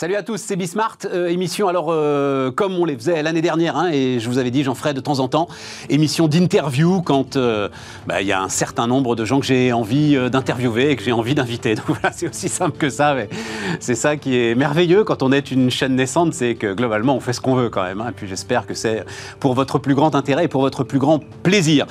Salut à tous, c'est Bismart, euh, émission alors euh, comme on les faisait l'année dernière, hein, et je vous avais dit j'en ferai de temps en temps, émission d'interview quand euh, bah, il y a un certain nombre de gens que j'ai envie d'interviewer et que j'ai envie d'inviter. Donc voilà, c'est aussi simple que ça, mais c'est ça qui est merveilleux quand on est une chaîne naissante, c'est que globalement on fait ce qu'on veut quand même, hein, et puis j'espère que c'est pour votre plus grand intérêt et pour votre plus grand plaisir.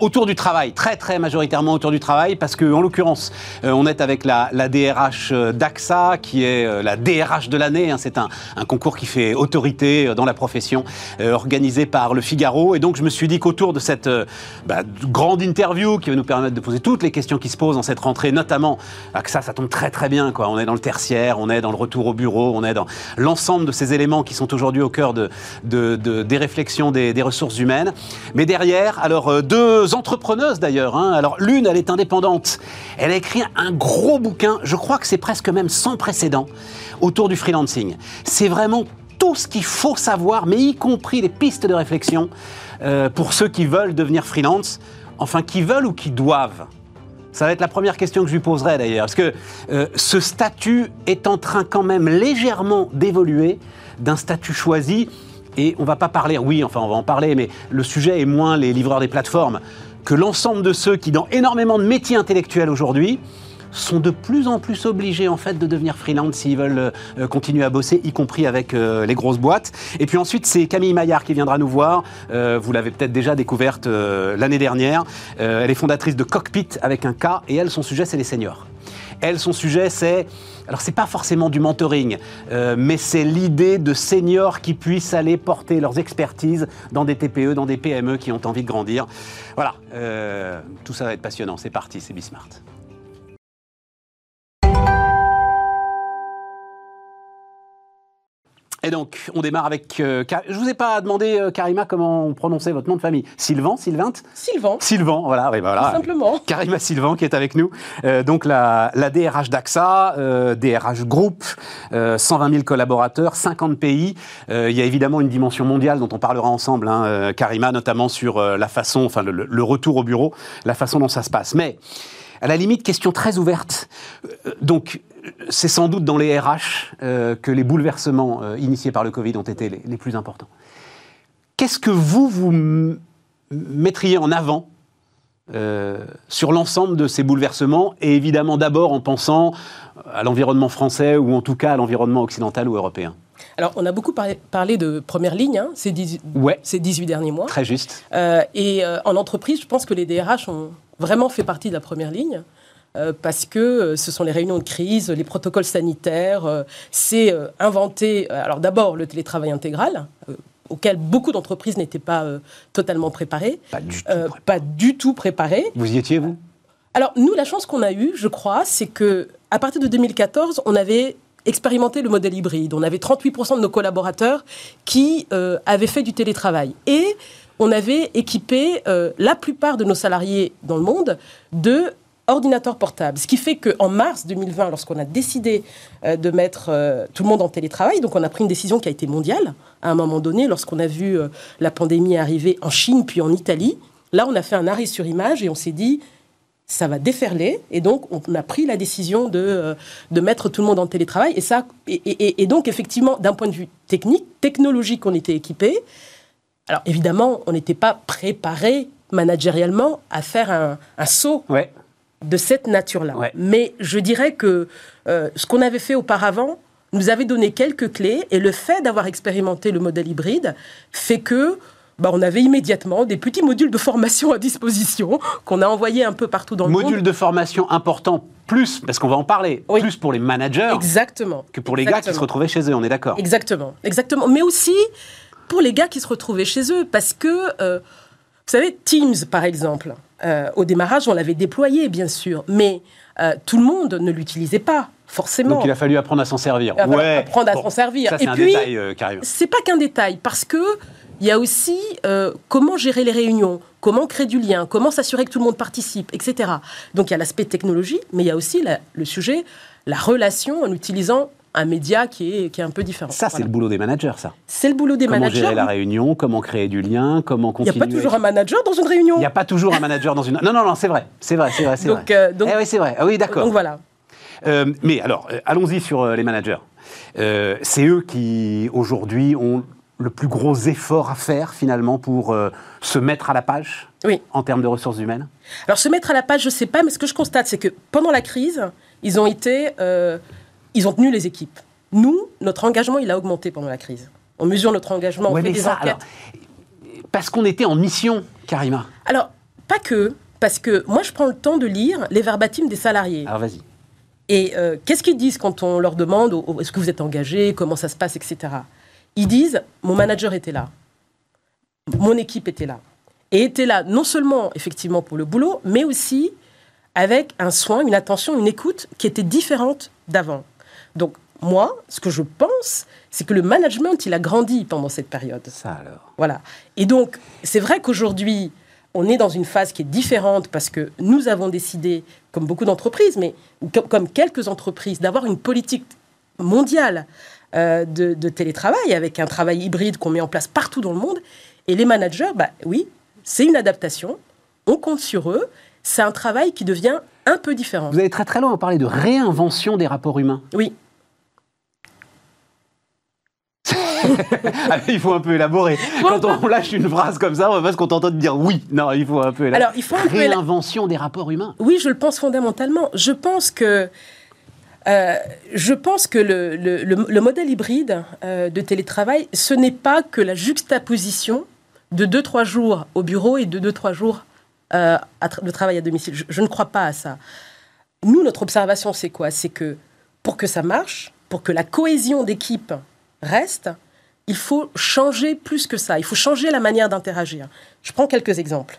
autour du travail, très très majoritairement autour du travail, parce que en l'occurrence on est avec la DRH d'AXA, qui est la DRH de l'année. Hein. c'est un, concours qui fait autorité euh, dans la profession, euh, organisé par Le Figaro. Et donc, je me suis dit qu'autour de cette euh, bah, grande interview qui va nous permettre de poser toutes les questions qui se posent dans cette rentrée, notamment, ah, que ça, ça tombe très très bien. On est dans le tertiaire, on est dans le retour au bureau, on est dans l'ensemble de ces éléments qui sont aujourd'hui au cœur de, des réflexions des, ressources humaines. Mais derrière, alors, deux entrepreneuses d'ailleurs. Hein. Alors, l'une, elle est indépendante. Elle a écrit un gros bouquin, je crois que c'est presque même sans précédent, autour du freelancing. C'est vraiment tout ce qu'il faut savoir, mais y compris les pistes de réflexion euh, pour ceux qui veulent devenir freelance, enfin qui veulent ou qui doivent. Ça va être la première question que je lui poserai d'ailleurs, parce que euh, ce statut est en train quand même légèrement d'évoluer d'un statut choisi, et on va pas parler, oui, enfin on va en parler, mais le sujet est moins les livreurs des plateformes que l'ensemble de ceux qui, dans énormément de métiers intellectuels aujourd'hui, sont de plus en plus obligés en fait de devenir freelance s'ils veulent euh, continuer à bosser, y compris avec euh, les grosses boîtes. Et puis ensuite, c'est Camille Maillard qui viendra nous voir. Euh, vous l'avez peut-être déjà découverte l'année dernière. elle est fondatrice de Cockpit avec un K et elle, son sujet, c'est les seniors. Elle, son sujet, c'est alors c'est pas forcément du mentoring, mais c'est l'idée de seniors qui puissent aller porter leurs expertises dans des TPE, dans des PME qui ont envie de grandir. Voilà, tout ça va être passionnant. C'est parti, c'est Bismart. Et donc, on démarre avec. Euh, je ne vous ai pas demandé, euh, Karima, comment on prononçait votre nom de famille. Sylvain, Sylvain Sylvain. Sylvain, voilà, oui, voilà. Tout simplement. Karima Sylvain qui est avec nous. Euh, donc, la, la, DRH d'AXA, DRH Group, 120 000 collaborateurs, 50 pays. il y a évidemment une dimension mondiale dont on parlera ensemble, hein, Karima, notamment sur la façon, enfin, le, le, retour au bureau, la façon dont ça se passe. Mais. À la limite, question très ouverte. Donc, c'est sans doute dans les RH euh, que les bouleversements euh, initiés par le Covid ont été les, plus importants. Qu'est-ce que vous, vous mettriez en avant euh, sur l'ensemble de ces bouleversements, et évidemment d'abord en pensant à l'environnement français ou en tout cas à l'environnement occidental ou européen? Alors, on a beaucoup parlé, de première ligne hein, ces, 18, ces 18 derniers mois. Très juste. et en entreprise, je pense que les DRH ont vraiment fait partie de la première ligne. Euh, parce que euh, ce sont les réunions de crise, les protocoles sanitaires, euh, c'est inventer, alors d'abord le télétravail intégral, auquel beaucoup d'entreprises n'étaient pas totalement préparées. Pas du tout. préparées. pas du tout préparées. Vous y étiez, vous? Alors, nous, la chance qu'on a eue, je crois, c'est que à partir de 2014, on avait expérimenté le modèle hybride. On avait 38% de nos collaborateurs qui avaient fait du télétravail. Et on avait équipé la plupart de nos salariés dans le monde de ordinateur portable. Ce qui fait qu'en mars 2020, lorsqu'on a décidé euh, de mettre euh, tout le monde en télétravail, donc on a pris une décision qui a été mondiale à un moment donné, lorsqu'on a vu euh, la pandémie arriver en Chine puis en Italie. Là, on a fait un arrêt sur image et on s'est dit, ça va déferler. Et donc, on a pris la décision de, de mettre tout le monde en télétravail. Et, ça, et, donc, effectivement, d'un point de vue technique, technologique, on était équipé. Alors, évidemment, on n'était pas préparé managérialement à faire un, saut de cette nature-là. Mais je dirais que euh, ce qu'on avait fait auparavant nous avait donné quelques clés et le fait d'avoir expérimenté le modèle hybride fait que bah, on avait immédiatement des petits modules de formation à disposition qu'on a envoyés un peu partout dans le monde. Modules de formation importants, plus, parce qu'on va en parler, plus pour les managers Exactement. que pour les gars qui se retrouvaient chez eux, on est d'accord Exactement, exactement. Mais aussi pour les gars qui se retrouvaient chez eux, parce que, euh, vous savez, Teams, par exemple, euh, au démarrage, on l'avait déployé, bien sûr, mais euh, tout le monde ne l'utilisait pas. Forcément. Donc il a fallu apprendre à s'en servir. ouais. Apprendre à s'en servir. Ça, c'est un détail, euh, C'est pas qu'un détail, parce que il y a aussi comment gérer les réunions, comment créer du lien, comment s'assurer que tout le monde participe, etc. Donc il y a l'aspect technologie, mais il y a aussi le sujet, la relation en utilisant un média qui est, qui est un peu différent. Ça, c'est le boulot des managers, ça. C'est le boulot des comment managers. Comment gérer la réunion, comment créer du lien, comment continuer. Il n'y a pas toujours un manager dans une réunion. Il n'y a pas toujours un manager dans une. Non, non, non, c'est vrai, c'est vrai, c'est vrai, c'est vrai. Euh, donc, eh oui, c'est vrai. Ah oui, d'accord. Donc voilà. Euh, mais alors, euh, allons-y sur les managers. C'est eux qui, aujourd'hui, ont le plus gros effort à faire, finalement, pour euh, se mettre à la page Oui. en termes de ressources humaines? Alors, se mettre à la page, je ne sais pas, mais ce que je constate, c'est que pendant la crise, ils ont été. euh, ils ont tenu les équipes. Nous, notre engagement, il a augmenté pendant la crise. On mesure notre engagement, on Ouais, fait mais des ça, enquêtes. alors, parce qu'on était en mission, Karima. Alors, pas que, parce que moi, je prends le temps de lire les verbatims des salariés. Alors vas-y. Et euh, qu'est-ce qu'ils disent quand on leur demande oh, est-ce que vous êtes engagé, comment ça se passe, etc. Ils disent mon manager était là, mon équipe était là. Et était là non seulement effectivement pour le boulot, mais aussi avec un soin, une attention, une écoute qui était différente d'avant. Donc moi, ce que je pense, c'est que le management, il a grandi pendant cette période. Ça alors. Voilà. Et donc, c'est vrai qu'aujourd'hui, on est dans une phase qui est différente parce que nous avons décidé, comme beaucoup d'entreprises, mais comme, comme quelques entreprises, d'avoir une politique mondiale euh, de, de télétravail avec un travail hybride qu'on met en place partout dans le monde. Et les managers, bah oui, c'est une adaptation. On compte sur eux. C'est un travail qui devient un peu différent. Vous allez très très loin à parler de réinvention des rapports humains. Oui. Ah, il faut un peu élaborer. Quand on lâche une phrase comme ça, on va pas se contenter de dire oui. Non, il faut un peu élaborer. Alors, il faut un peu Réinvention des rapports humains. Oui, je le pense fondamentalement. Je pense que, euh, je pense que le, le- le- le modèle hybride euh, de télétravail, ce n'est pas que la juxtaposition de 2-3 jours au bureau et de 2-3 jours euh, de travail à domicile. Je, je ne crois pas à ça. Nous, notre observation, c'est quoi? C'est que pour que ça marche, pour que la cohésion d'équipe reste, il faut changer plus que ça. Il faut changer la manière d'interagir. Je prends quelques exemples.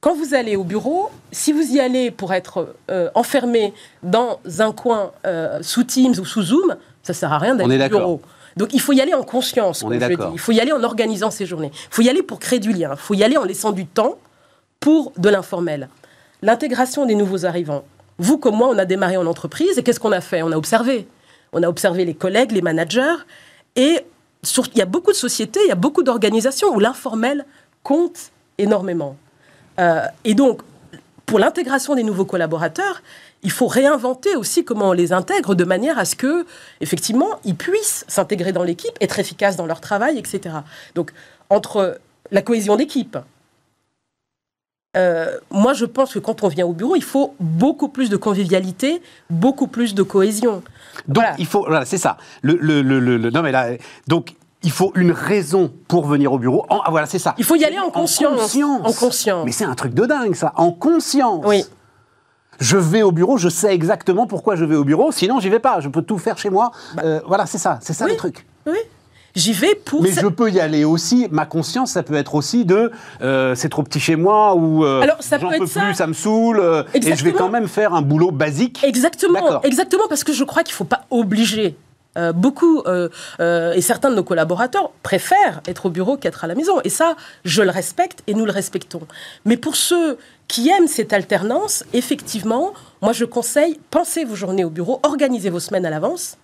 Quand vous allez au bureau, si vous y allez pour être euh, enfermé dans un coin euh, sous Teams ou sous Zoom, ça sert à rien d'aller au bureau. Donc il faut y aller en conscience, On comme est je dis. Il faut y aller en organisant ses journées. Il faut y aller pour créer du lien. Il faut y aller en laissant du temps pour de l'informel. L'intégration des nouveaux arrivants. Vous comme moi, on a démarré en entreprise et qu'est-ce qu'on a fait? On a observé. On a observé les collègues, les managers et il y a beaucoup de sociétés, il y a beaucoup d'organisations où l'informel compte énormément. Euh, et donc, pour l'intégration des nouveaux collaborateurs, il faut réinventer aussi comment on les intègre de manière à ce que, effectivement, ils puissent s'intégrer dans l'équipe, être efficaces dans leur travail, etc. Donc, entre la cohésion d'équipe, euh, moi, je pense que quand on vient au bureau, il faut beaucoup plus de convivialité, beaucoup plus de cohésion. Donc Voilà. il faut, voilà, c'est ça. Le, le- le- non mais là, donc il faut une raison pour venir au bureau. En- ah, voilà, c'est ça. Il faut y aller en conscience. conscience. En conscience. Mais c'est un truc de dingue ça. En conscience. Oui. Je vais au bureau, je sais exactement pourquoi je vais au bureau. Sinon, j'y vais pas. Je peux tout faire chez moi. Euh, voilà, c'est ça. C'est ça Bah. Oui. le truc. Oui. J'y vais pour. Mais ça- je peux y aller aussi. Ma conscience, ça peut être aussi de euh, c'est trop petit chez moi ou euh, Alors, ça j'en peux être plus, ça. ça me saoule. euh, et je vais quand même faire un boulot basique. Exactement, exactement, parce que je crois qu'il ne faut pas obliger. Beaucoup et certains de nos collaborateurs préfèrent être au bureau qu'être à la maison. Et ça, je le respecte et nous le respectons. Mais pour ceux qui aiment cette alternance, effectivement, moi je conseille, pensez vos journées au bureau, organisez vos semaines à l'avance.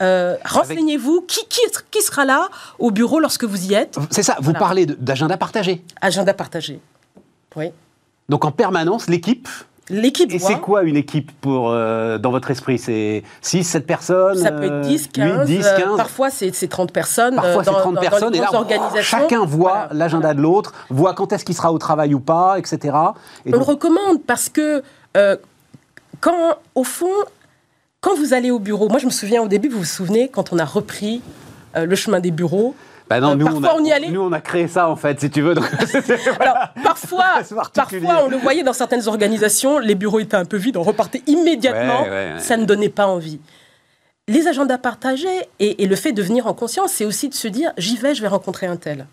Euh, Renseignez-vous qui, qui, qui sera là au bureau lorsque vous y êtes. C'est ça. Vous Voilà. parlez de- d'agenda partagé. Agenda partagé. Oui. Donc en permanence, l'équipe. L'équipe Et c'est quoi une équipe pour, euh, dans votre esprit? C'est 6, 7 personnes Ça peut euh, être 10, 15, 8, 10, euh, 15 parfois c'est c'est 30 personnes. Parfois, euh, c'est dans- 30 dans- dans personnes. les et là, organisations. chacun voit Voilà. l'agenda de l'autre, voit quand est-ce qu'il sera au travail ou pas, etc. Et On le donc, recommande parce que euh, quand, au fond, quand vous allez au bureau, moi je me souviens au début, vous vous souvenez, quand on a repris euh, le chemin des bureaux? bah non, euh, nous, parfois, on a, on y allait? nous, on a créé ça, en fait, si tu veux. Donc, Alors, parfois, parfois, on le voyait dans certaines organisations, les bureaux étaient un peu vides, on repartait immédiatement, Ouais, ouais, ouais. ça ne donnait pas envie. Les agendas partagés et, et le fait de venir en conscience, c'est aussi de se dire j'y vais, je vais rencontrer un tel.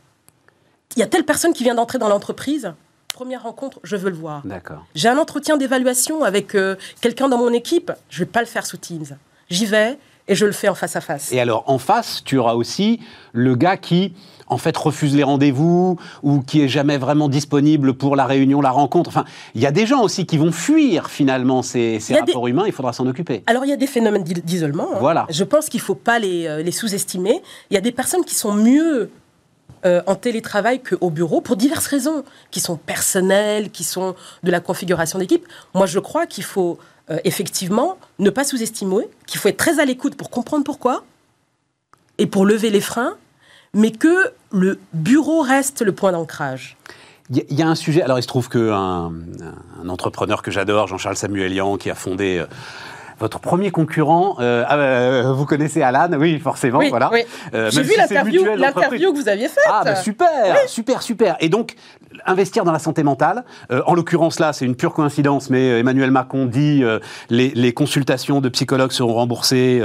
Il y a telle personne qui vient d'entrer dans l'entreprise, première rencontre, je veux le voir. D'accord. J'ai un entretien d'évaluation avec euh, quelqu'un dans mon équipe, je vais pas le faire sous Teams. J'y vais et je le fais en face à face. Et alors, en face, tu auras aussi le gars qui, en fait, refuse les rendez-vous ou qui est jamais vraiment disponible pour la réunion, la rencontre. Enfin, il y a des gens aussi qui vont fuir, finalement, ces, des- rapports humains. Il faudra s'en occuper. Alors il y a des phénomènes d'i- d'isolement. hein. Voilà. Je pense qu'il ne faut pas les, euh, les sous-estimer. Il y a des personnes qui sont mieux euh, en télétravail qu'au bureau pour diverses raisons, qui sont personnelles, qui sont de la configuration d'équipe. Moi, je crois qu'il faut effectivement, ne pas sous-estimer, qu'il faut être très à l'écoute pour comprendre pourquoi et pour lever les freins, mais que le bureau reste le point d'ancrage. Il y, a un sujet, alors il se trouve qu'un un entrepreneur que j'adore, Jean-Charles Samuelian, qui a fondé votre premier concurrent, euh, ah, euh, vous connaissez Alan, oui, forcément, voilà. Euh, J'ai vu l'interview, que vous aviez faite. Ah, bah, super, super, super. Et donc, investir dans la santé mentale. en l'occurrence, là, c'est une pure coïncidence, mais Emmanuel Macron dit les, les, consultations de psychologues seront remboursées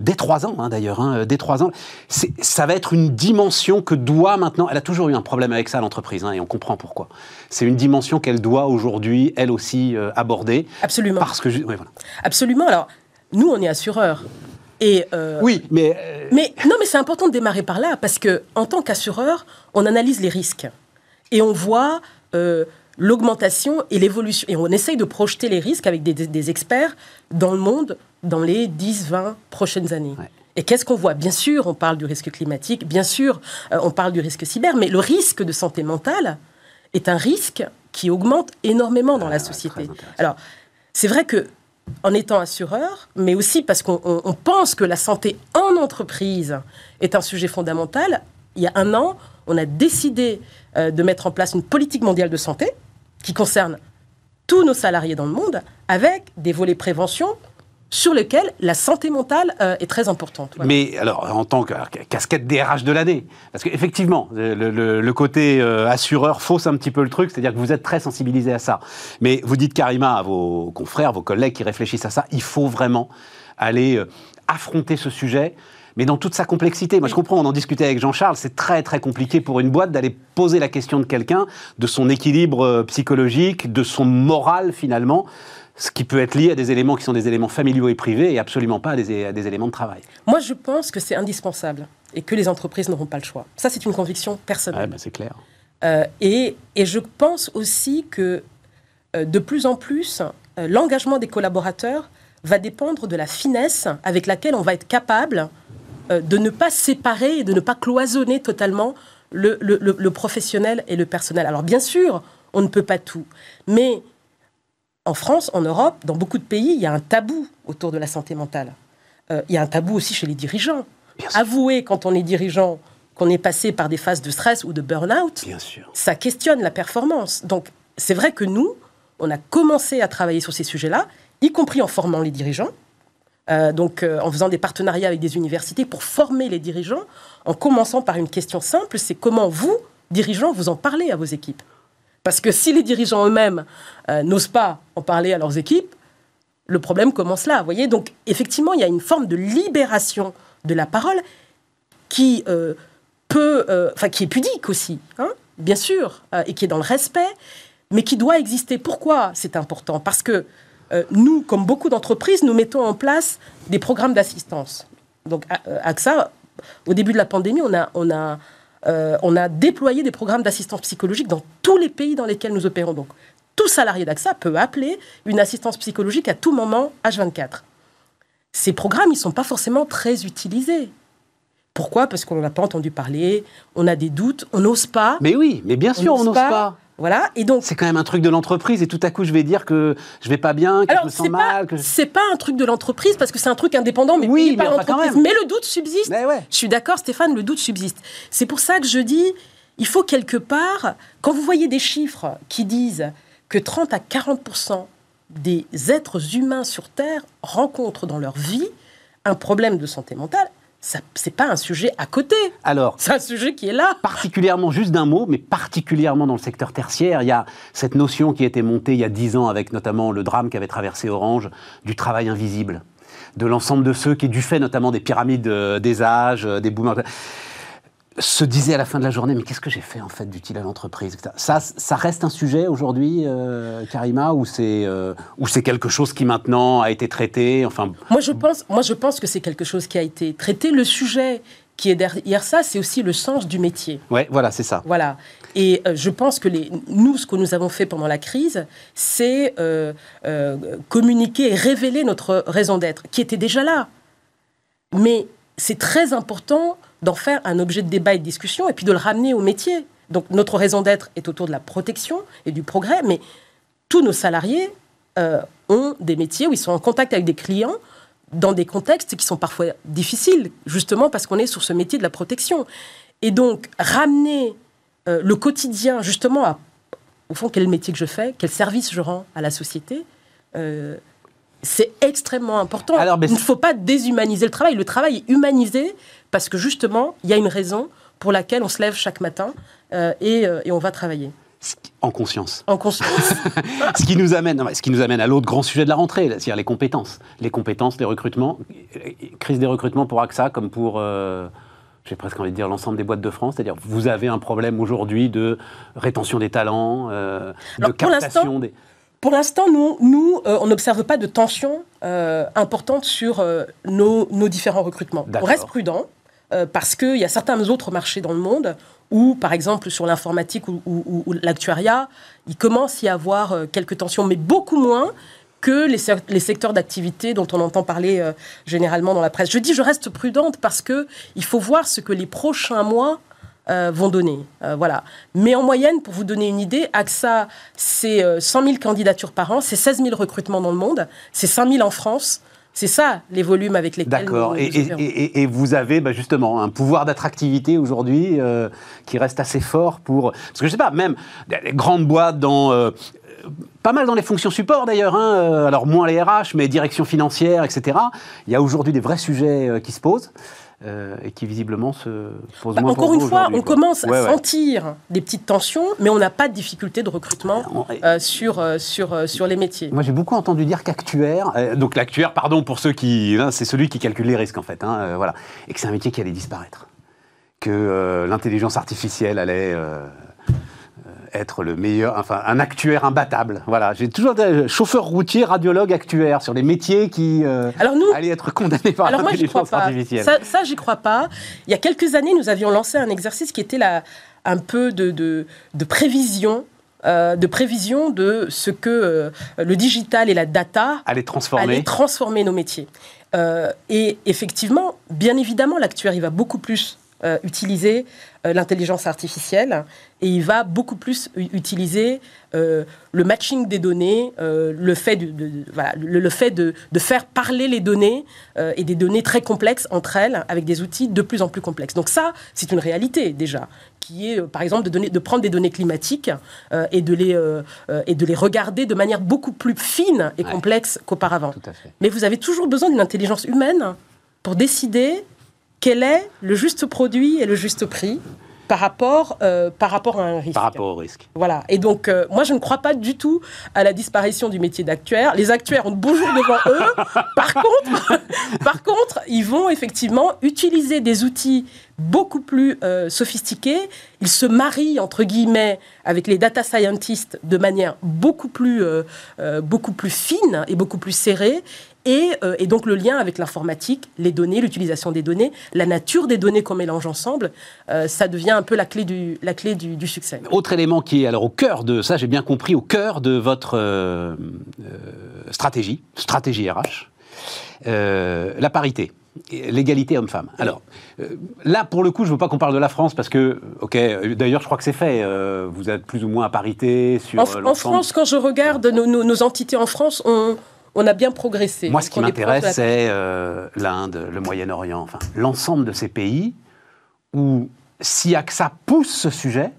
dès trois ans, hein, d'ailleurs, hein, dès trois ans. Ça va être une dimension que doit maintenant. Elle a toujours eu un problème avec ça, l'entreprise, hein, et on comprend pourquoi. C'est une dimension qu'elle doit aujourd'hui, elle aussi, aborder. Absolument. Parce que, voilà. Absolument. Alors, nous, on est assureurs. Et euh, oui, mais, euh, mais non, mais c'est important de démarrer par là parce que en tant qu'assureur, on analyse les risques et on voit euh, l'augmentation et l'évolution et on essaye de projeter les risques avec des, experts dans le monde dans les 10-20 prochaines années. Et qu'est-ce qu'on voit? Bien sûr, on parle du risque climatique, bien sûr, on parle du risque cyber, mais le risque de santé mentale est un risque qui augmente énormément dans la ah, société. Alors, c'est vrai que en étant assureur, mais aussi parce qu'on pense que la santé en entreprise est un sujet fondamental. Il y a un an, on a décidé euh, de mettre en place une politique mondiale de santé qui concerne tous nos salariés dans le monde, avec des volets prévention, sur lequel la santé mentale euh, est très importante. Mais alors, en tant que casquette DRH de l'année, parce qu'effectivement, le, côté euh, assureur fausse un petit peu le truc, c'est-à-dire que vous êtes très sensibilisé à ça. Mais vous dites, Karima, à vos confrères, vos collègues qui réfléchissent à ça, il faut vraiment aller euh, affronter ce sujet mais dans toute sa complexité. Moi, je comprends, on en discutait avec Jean-Charles, c'est très très compliqué pour une boîte d'aller poser la question de quelqu'un, de son équilibre psychologique, de son moral finalement ce qui peut être lié à des éléments qui sont des éléments familiaux et privés et absolument pas à des, éléments de travail. Moi, je pense que c'est indispensable et que les entreprises n'auront pas le choix. Ça, c'est une conviction personnelle. Ben, c'est clair. Euh, et, et, je pense aussi que euh, de plus en plus, euh, l'engagement des collaborateurs va dépendre de la finesse avec laquelle on va être capable de ne pas séparer et de ne pas cloisonner totalement le, le, le professionnel et le personnel. Alors bien sûr, on ne peut pas tout, mais en France, en Europe, dans beaucoup de pays, il y a un tabou autour de la santé mentale. Euh, il y a un tabou aussi chez les dirigeants. Avouer quand on est dirigeant qu'on est passé par des phases de stress ou de burn-out, ça questionne la performance. Donc c'est vrai que nous, on a commencé à travailler sur ces sujets-là, y compris en formant les dirigeants, euh, donc euh, en faisant des partenariats avec des universités pour former les dirigeants, en commençant par une question simple, c'est comment vous, dirigeants, vous en parlez à vos équipes. Parce que si les dirigeants eux-mêmes euh, n'osent pas en parler à leurs équipes, le problème commence là. Vous voyez Donc, effectivement, il y a une forme de libération de la parole qui peut, qui est pudique aussi, hein, bien sûr, et qui est dans le respect, mais qui doit exister. Pourquoi c'est important? Parce que nous, comme beaucoup d'entreprises, nous mettons en place des programmes d'assistance. Donc, AXA, au début de la pandémie, on a, on a euh, on a déployé des programmes d'assistance psychologique dans tous les pays dans lesquels nous opérons. Donc, tout salarié d'AXA peut appeler une assistance psychologique à tout moment, H24. Ces programmes, ils ne sont pas forcément très utilisés. Pourquoi? Parce qu'on n'a pas entendu parler, on a des doutes, on n'ose pas. Mais oui, mais bien sûr, on n'ose pas. Voilà. Et donc. C'est quand même un truc de l'entreprise et tout à coup je vais dire que je vais pas bien, que je me sens mal. Que... C'est pas un truc de l'entreprise parce que c'est un truc indépendant, mais oui, mais par l'entreprise. Mais le doute subsiste. Je suis d'accord, Stéphane, le doute subsiste. C'est pour ça que je dis, il faut quelque part, quand vous voyez des chiffres qui disent que 30 à 40% des êtres humains sur Terre rencontrent dans leur vie un problème de santé mentale, ce n'est pas un sujet à côté. Alors, c'est un sujet qui est là. Particulièrement, juste d'un mot, mais particulièrement dans le secteur tertiaire, il y a cette notion qui a été montée il y a dix ans avec notamment le drame qui avait traversé Orange, du travail invisible de l'ensemble de ceux qui, du fait notamment des pyramides euh, des âges, euh, des boomers, se disait à la fin de la journée, mais qu'est-ce que j'ai fait en fait d'utile à l'entreprise ça, ça reste un sujet aujourd'hui, euh, Karima, ou c'est euh, c'est quelque chose qui maintenant a été traité enfin... moi, je pense, moi, je pense que c'est quelque chose qui a été traité. Le sujet qui est derrière ça, c'est aussi le sens du métier. Oui, voilà, c'est ça. Voilà. Et euh, je pense que les, nous, ce que nous avons fait pendant la crise, c'est communiquer et révéler notre raison d'être, qui était déjà là. Mais c'est très important d'en faire un objet de débat et de discussion et puis de le ramener au métier. Donc notre raison d'être est autour de la protection et du progrès, mais tous nos salariés euh, ont des métiers où ils sont en contact avec des clients dans des contextes qui sont parfois difficiles, justement parce qu'on est sur ce métier de la protection. Et donc, ramener euh, le quotidien, justement, à, au fond, quel métier que je fais, quel service je rends à la société, euh, c'est extrêmement important. Alors, Il ne faut pas déshumaniser le travail. Le travail est humanisé parce que, justement, il y a une raison pour laquelle on se lève chaque matin euh, et, et on va travailler. En conscience. En conscience. ce, qui nous amène, ce qui nous amène à l'autre grand sujet de la rentrée, c'est-à-dire les compétences. Les compétences, les recrutements. Crise des recrutements pour AXA comme pour, euh, j'ai presque envie de dire, l'ensemble des boîtes de France. C'est-à-dire vous avez un problème aujourd'hui de rétention des talents, euh, de captation des... Pour l'instant, nous, nous euh, on n'observe pas de tension importante sur nos, nos, différents recrutements. On reste prudent parce qu'il y a certains autres marchés dans le monde ou par exemple sur l'informatique ou, l'actuariat, il commence à y avoir euh, quelques tensions, mais beaucoup moins que les, secteurs d'activité dont on entend parler euh, généralement dans la presse. Je dis je reste prudente parce que il faut voir ce que les prochains mois euh, vont donner. voilà. Mais en moyenne, pour vous donner une idée, AXA, c'est 100 000 candidatures par an, c'est 16 000 recrutements dans le monde, c'est 5 000 en France. C'est ça, les volumes avec lesquels D'accord. Et, vous avez bah, justement un pouvoir d'attractivité aujourd'hui euh, qui reste assez fort pour... Parce que je sais pas, même les grandes boîtes dans... Euh, pas mal dans les fonctions support d'ailleurs, hein, euh, alors moins les RH, mais direction financière, etc. Il y a aujourd'hui des vrais sujets qui se posent. Euh, et qui visiblement se pose bah, moins Encore une fois, on commence à sentir des petites tensions, mais on n'a pas de difficulté de recrutement euh, sur, euh, sur, sur les métiers. Moi, j'ai beaucoup entendu dire qu'actuaire, donc l'actuaire, pardon pour ceux qui. Hein, c'est celui qui calcule les risques en fait, hein, voilà, et que c'est un métier qui allait disparaître. Que l'intelligence artificielle allait être le meilleur, enfin un actuaire imbattable. Voilà, j'ai toujours été chauffeur routier, radiologue, actuaire sur les métiers qui euh, allaient être condamnés par l'intelligence artificielle. Ça, ça j'y crois pas. Il y a quelques années, nous avions lancé un exercice qui était un peu de, de, prévision. Euh, de prévision de ce que euh, le digital et la data allaient transformer, transformer nos métiers. et effectivement, bien évidemment, l'actuaire, il va beaucoup plus utiliser l'intelligence artificielle et il va beaucoup plus utiliser euh, le matching des données, euh, le fait, de, voilà, le, fait de, de, faire parler les données euh, et des données très complexes entre elles avec des outils de plus en plus complexes. Donc ça, c'est une réalité déjà, qui est par exemple de, donner, de prendre des données climatiques et, de les, et de les regarder de manière beaucoup plus fine et complexe qu'auparavant. Mais vous avez toujours besoin d'une intelligence humaine pour décider quel est le juste produit et le juste prix par rapport, euh, par rapport à un risque. Par rapport au risque. Voilà. Et donc, euh, moi, je ne crois pas du tout à la disparition du métier d'actuaire. Les actuaires ont de beaux jours devant eux. Par contre, par contre, ils vont effectivement utiliser des outils beaucoup plus euh, sophistiqués. Ils se marient, entre guillemets, avec les data scientists de manière beaucoup plus, beaucoup plus fine et beaucoup plus serrée. Euh, et, donc le lien avec l'informatique, les données, l'utilisation des données, la nature des données qu'on mélange ensemble, euh, ça devient un peu la clé, du, la clé du, succès. Autre élément qui est alors au cœur de ça, j'ai bien compris, au cœur de votre euh, stratégie, stratégie RH, la parité l'égalité homme-femme. Alors, là, pour le coup, je ne veux pas qu'on parle de la France parce que, ok, d'ailleurs, je crois que c'est fait. vous êtes plus ou moins à parité sur. En, en France, quand je regarde nos, nos entités en France, on, on a bien progressé. Moi, ce qui m'intéresse, c'est euh, l'Inde, le Moyen-Orient, enfin, l'ensemble de ces pays où, si AXA pousse ce sujet,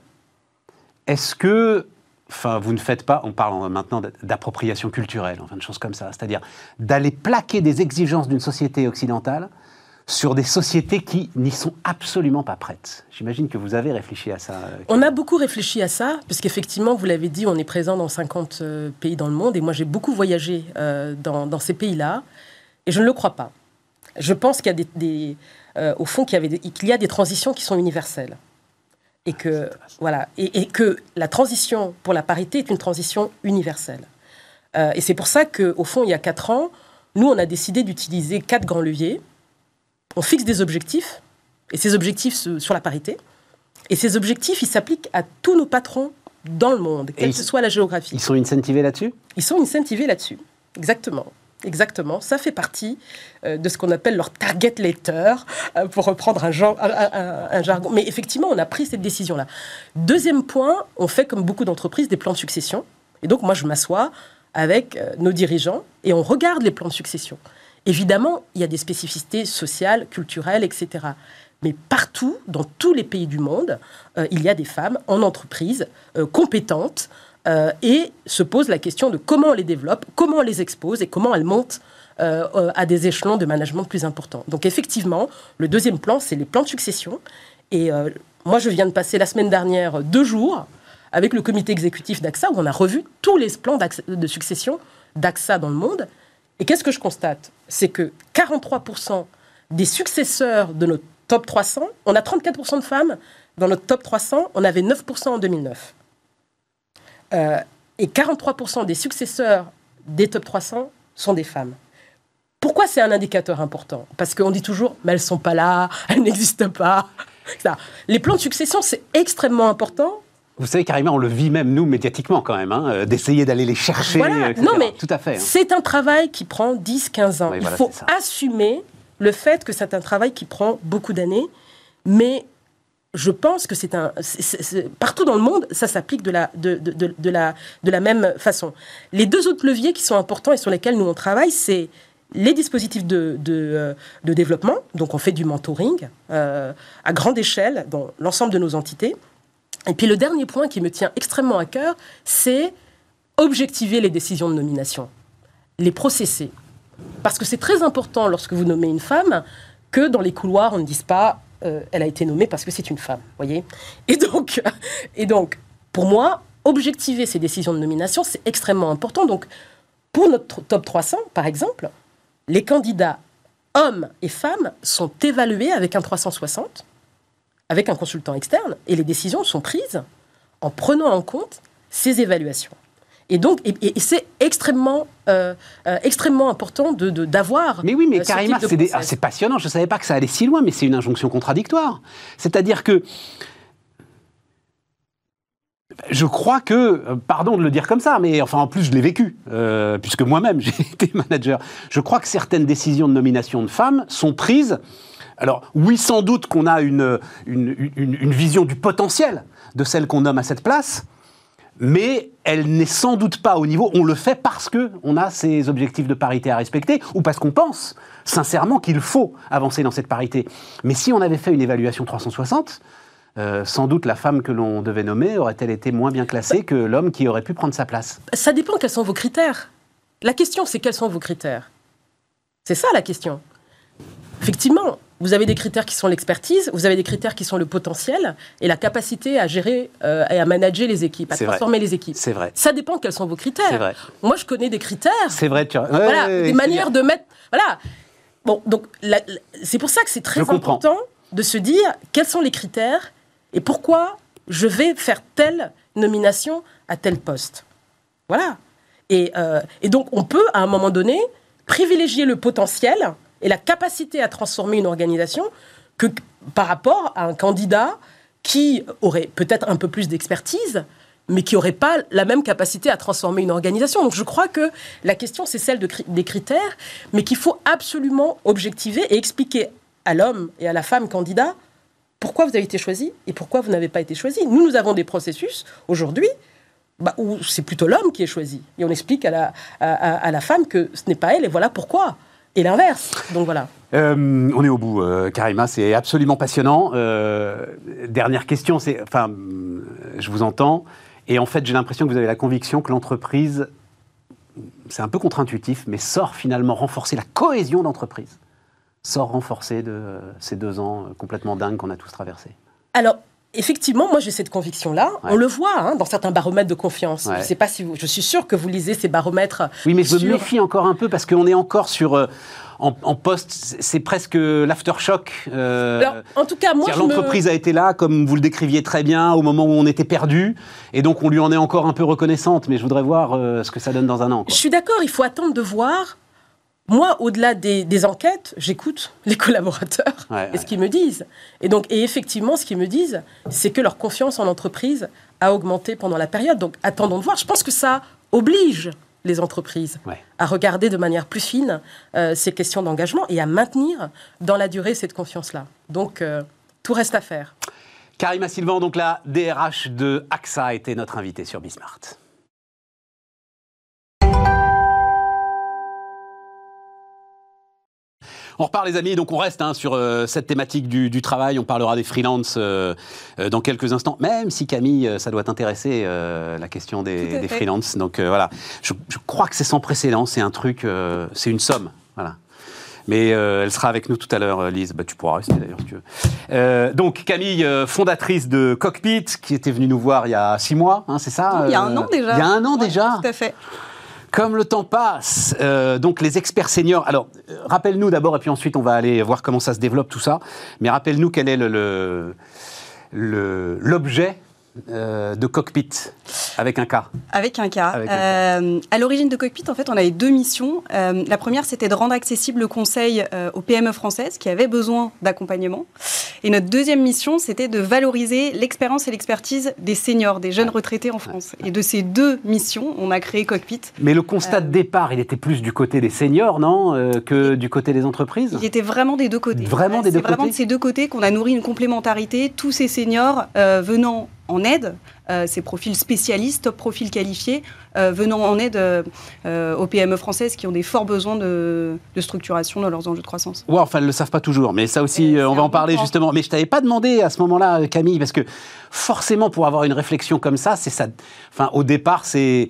est-ce que enfin, vous ne faites pas, on parle maintenant d'appropriation culturelle, enfin, de choses comme ça, c'est-à-dire d'aller plaquer des exigences d'une société occidentale sur des sociétés qui n'y sont absolument pas prêtes. J'imagine que vous avez réfléchi à ça. Euh, on a beaucoup réfléchi à ça, puisqu'effectivement, vous l'avez dit, on est présent dans 50 euh, pays dans le monde, et moi j'ai beaucoup voyagé euh, dans, ces pays-là, et je ne le crois pas. Je pense qu'il y a des, au fond, qu'il y, a des transitions qui sont universelles. Et que, voilà, et, que la transition pour la parité est une transition universelle. et c'est pour ça qu'au fond, il y a 4 ans, nous, on a décidé d'utiliser quatre grands leviers on fixe des objectifs, et ces objectifs sur la parité, et ces objectifs, ils s'appliquent à tous nos patrons dans le monde, quelle que soit la géographie. Ils sont incentivés là-dessus? Ils sont incentivés là-dessus, exactement. Exactement, ça fait partie euh, de ce qu'on appelle leur target letter, euh, pour reprendre un, un, jargon. Mais effectivement, on a pris cette décision-là. Deuxième point, on fait comme beaucoup d'entreprises des plans de succession. Et donc, moi, je m'assois avec euh, nos dirigeants et on regarde les plans de succession. Évidemment, il y a des spécificités sociales, culturelles, etc. Mais partout, dans tous les pays du monde, euh, il y a des femmes en entreprise euh, compétentes et se pose la question de comment on les développe, comment on les expose et comment elles montent à des échelons de management plus importants. Donc effectivement, le deuxième plan, c'est les plans de succession. Et moi, je viens de passer la semaine dernière deux jours avec le comité exécutif d'AXA, où on a revu tous les plans de succession d'AXA dans le monde. Et qu'est-ce que je constate? C'est que 43% des successeurs de notre top 300, on a 34% de femmes dans notre top 300, on avait 9% en 2009. Euh, et 43% des successeurs des top 300 sont des femmes. Pourquoi c'est un indicateur important? Parce qu'on dit toujours, mais elles sont pas là, elles n'existent pas. Les plans de succession, c'est extrêmement important vous savez, carrément, on le vit même, nous, médiatiquement, quand même, hein, euh, d'essayer d'aller les chercher. Non, mais tout à fait. Hein. C'est un travail qui prend 10-15 ans. Il faut assumer le fait que c'est un travail qui prend beaucoup d'années, mais je pense que c'est un. partout dans le monde, ça s'applique de la, de, de, de, la, de la même façon. Les deux autres leviers qui sont importants et sur lesquels nous on travaille, c'est les dispositifs de, de, euh, développement. Donc, on fait du mentoring euh, à grande échelle dans l'ensemble de nos entités. Et puis le dernier point qui me tient extrêmement à cœur, c'est objectiver les décisions de nomination, les processer. Parce que c'est très important lorsque vous nommez une femme que dans les couloirs, on ne dise pas euh, elle a été nommée parce que c'est une femme, voyez et donc, et donc, pour moi, objectiver ces décisions de nomination, c'est extrêmement important. Donc, pour notre top 300, par exemple, les candidats hommes et femmes sont évalués avec un 360 avec un consultant externe et les décisions sont prises en prenant en compte ces évaluations. Et donc, et, c'est extrêmement, euh, euh, extrêmement important de, d'avoir. Mais oui, mais carrément, ah, c'est, passionnant. Je ne savais pas que ça allait si loin, mais c'est une injonction contradictoire. C'est-à-dire que. Je crois que, euh, pardon de le dire comme ça, mais enfin en plus je l'ai vécu, puisque moi-même j'ai été manager. Je crois que certaines décisions de nomination de femmes sont prises alors oui, sans doute qu'on a une, vision du potentiel de celle qu'on nomme à cette place, mais elle n'est sans doute pas au niveau. On le fait parce que on a ces objectifs de parité à respecter, ou parce qu'on pense sincèrement qu'il faut avancer dans cette parité. Mais si on avait fait une évaluation 360, euh, sans doute la femme que l'on devait nommer aurait-elle été moins bien classée que l'homme qui aurait pu prendre sa place. Ça dépend quels sont vos critères. La question, c'est quels sont vos critères? C'est ça la question. Effectivement, vous avez des critères qui sont l'expertise, vous avez des critères qui sont le potentiel et la capacité à gérer euh, et à manager les équipes, à transformer les équipes. C'est vrai. Ça dépend quels sont vos critères. Vrai. Moi, je connais des critères. C'est vrai, tu voilà, des manières de mettre. Voilà. Bon, donc c'est pour ça que c'est très important de se dire quels sont les critères et pourquoi je vais faire telle nomination à tel poste. Voilà. Et, euh, et donc, on peut, à un moment donné, privilégier le potentiel et la capacité à transformer une organisation que par rapport à un candidat qui aurait peut-être un peu plus d'expertise, mais qui n'aurait pas la même capacité à transformer une organisation. Donc je crois que la question, c'est celle de, des critères, mais qu'il faut absolument objectiver et expliquer à l'homme et à la femme candidat pourquoi vous avez été choisi et pourquoi vous n'avez pas été choisi. Nous, nous avons des processus aujourd'hui bah, où c'est plutôt l'homme qui est choisi. Et on explique à la, à la femme que ce n'est pas elle et voilà pourquoi et l'inverse. Donc voilà. Euh, on est au bout, euh, Karima, c'est absolument passionnant. Euh, dernière question, c'est, enfin, je vous entends, et en fait, j'ai l'impression que vous avez la conviction que l'entreprise, c'est un peu contre-intuitif, mais sort finalement renforcer la cohésion d'entreprise, sort renforcer de ces deux ans complètement dingues qu'on a tous traversés. Alors, effectivement, moi j'ai cette conviction-là. On le voit hein, dans certains baromètres de confiance. Je sais pas si je suis sûr que vous lisez ces baromètres. Oui, mais je me méfie encore un peu parce qu'on est encore sur. Euh, en, poste, c'est presque l'aftershock. Euh, en tout cas, moi, l'entreprise a été là, comme vous le décriviez très bien, au moment où on était perdu, et donc on lui en est encore un peu reconnaissante. Mais je voudrais voir euh, ce que ça donne dans un an. Je suis d'accord. Il faut attendre de voir moi, au-delà des, enquêtes, j'écoute les collaborateurs et ce qu'ils me disent. Et donc, et effectivement, ce qu'ils me disent, c'est que leur confiance en l'entreprise a augmenté pendant la période. Donc, attendons de voir. Je pense que ça oblige les entreprises à regarder de manière plus fine euh, ces questions d'engagement et à maintenir dans la durée cette confiance-là. Donc, euh, tout reste à faire. Karima Sylvain, donc la DRH de AXA, a été notre invitée sur Bismart. On repart les amis, donc on reste hein, sur euh, cette thématique du, travail, on parlera des freelances euh, euh, dans quelques instants, même si Camille, ça doit t'intéresser, la question des, des freelances. Donc voilà, je, crois que c'est sans précédent, c'est un truc, c'est une somme. Voilà. Mais elle sera avec nous tout à l'heure, Lise. Bah, tu pourras rester d'ailleurs si tu veux. donc Camille, fondatrice de Cockpit, qui était venue nous voir il y a six mois, hein, c'est ça Il y a un an déjà. Il y a un an déjà. Tout à fait. Comme le temps passe, euh, donc les experts seniors. Alors, rappelle-nous d'abord, et puis ensuite on va aller voir comment ça se développe tout ça. Mais rappelle-nous quel est le l'objet euh, de cockpit avec un cas. Avec un cas. Euh, à l'origine de cockpit, en fait, on avait deux missions. Euh, la première, c'était de rendre accessible le conseil aux PME françaises qui avaient besoin d'accompagnement. Et notre deuxième mission, c'était de valoriser l'expérience et l'expertise des seniors, des jeunes retraités en France. Et de ces deux missions, on a créé cockpit. Mais le constat de départ, il était plus du côté des seniors, non, que du côté des entreprises? Il était vraiment des deux côtés. Vraiment des deux côtés. C'est vraiment de ces deux côtés qu'on a nourri une complémentarité. Tous ces seniors venant en aide, euh, ces profils spécialistes, top profils qualifiés, euh, venant en aide euh, aux PME françaises qui ont des forts besoins de, structuration dans leurs enjeux de croissance. Ouais, enfin, elles ne le savent pas toujours, mais ça aussi, on va en parler justement. Mais je t'avais pas demandé à ce moment-là, Camille, parce que forcément, pour avoir une réflexion comme ça, c'est ça. Enfin, au départ, c'est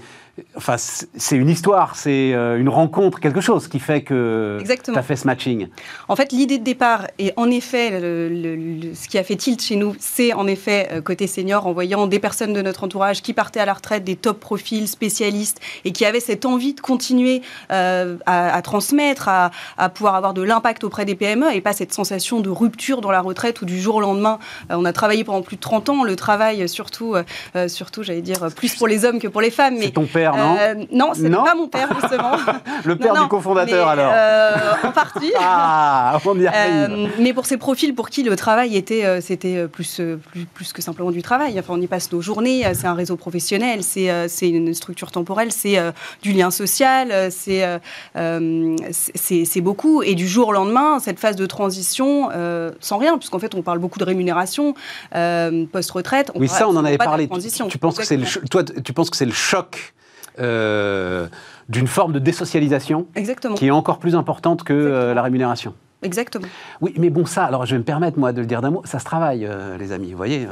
Enfin, c'est une histoire, c'est euh, une rencontre, quelque chose qui fait que tu as fait ce matching. En fait, l'idée de départ, et en effet, ce qui a fait tilt chez nous, c'est en effet, euh, côté senior, en voyant des personnes de notre entourage qui partaient à la retraite, des top profils, spécialistes, et qui avaient cette envie de continuer euh, à, transmettre, à, pouvoir avoir de l'impact auprès des PME, et pas cette sensation de rupture dans la retraite ou du jour au lendemain. on a travaillé pendant plus de 30 ans, le travail, surtout, surtout j'allais dire, plus pour les hommes que pour les femmes. Mais, ton père non euh, Non, c'est pas mon père, justement. le père du cofondateur, alors euh, En partie. ah, on y euh, mais pour ces profils pour qui le travail était, c'était plus, plus, plus, que simplement du travail. Enfin, on y passe nos journées, c'est un réseau professionnel, c'est une structure temporelle, c'est du lien social, c'est beaucoup. Et du jour au lendemain, cette phase de transition, sans rien, puisqu'en fait, on parle beaucoup de rémunération post-retraite. Oui, ça, on en avait parlé. Tu, penses que c'est le, toi, tu penses que c'est le choc euh, d'une forme de désocialisation qui est encore plus importante que euh, la rémunération. Exactement. Oui, mais bon, ça, alors je vais me permettre, moi, de le dire d'un mot, ça se travaille, euh, les amis. Vous voyez,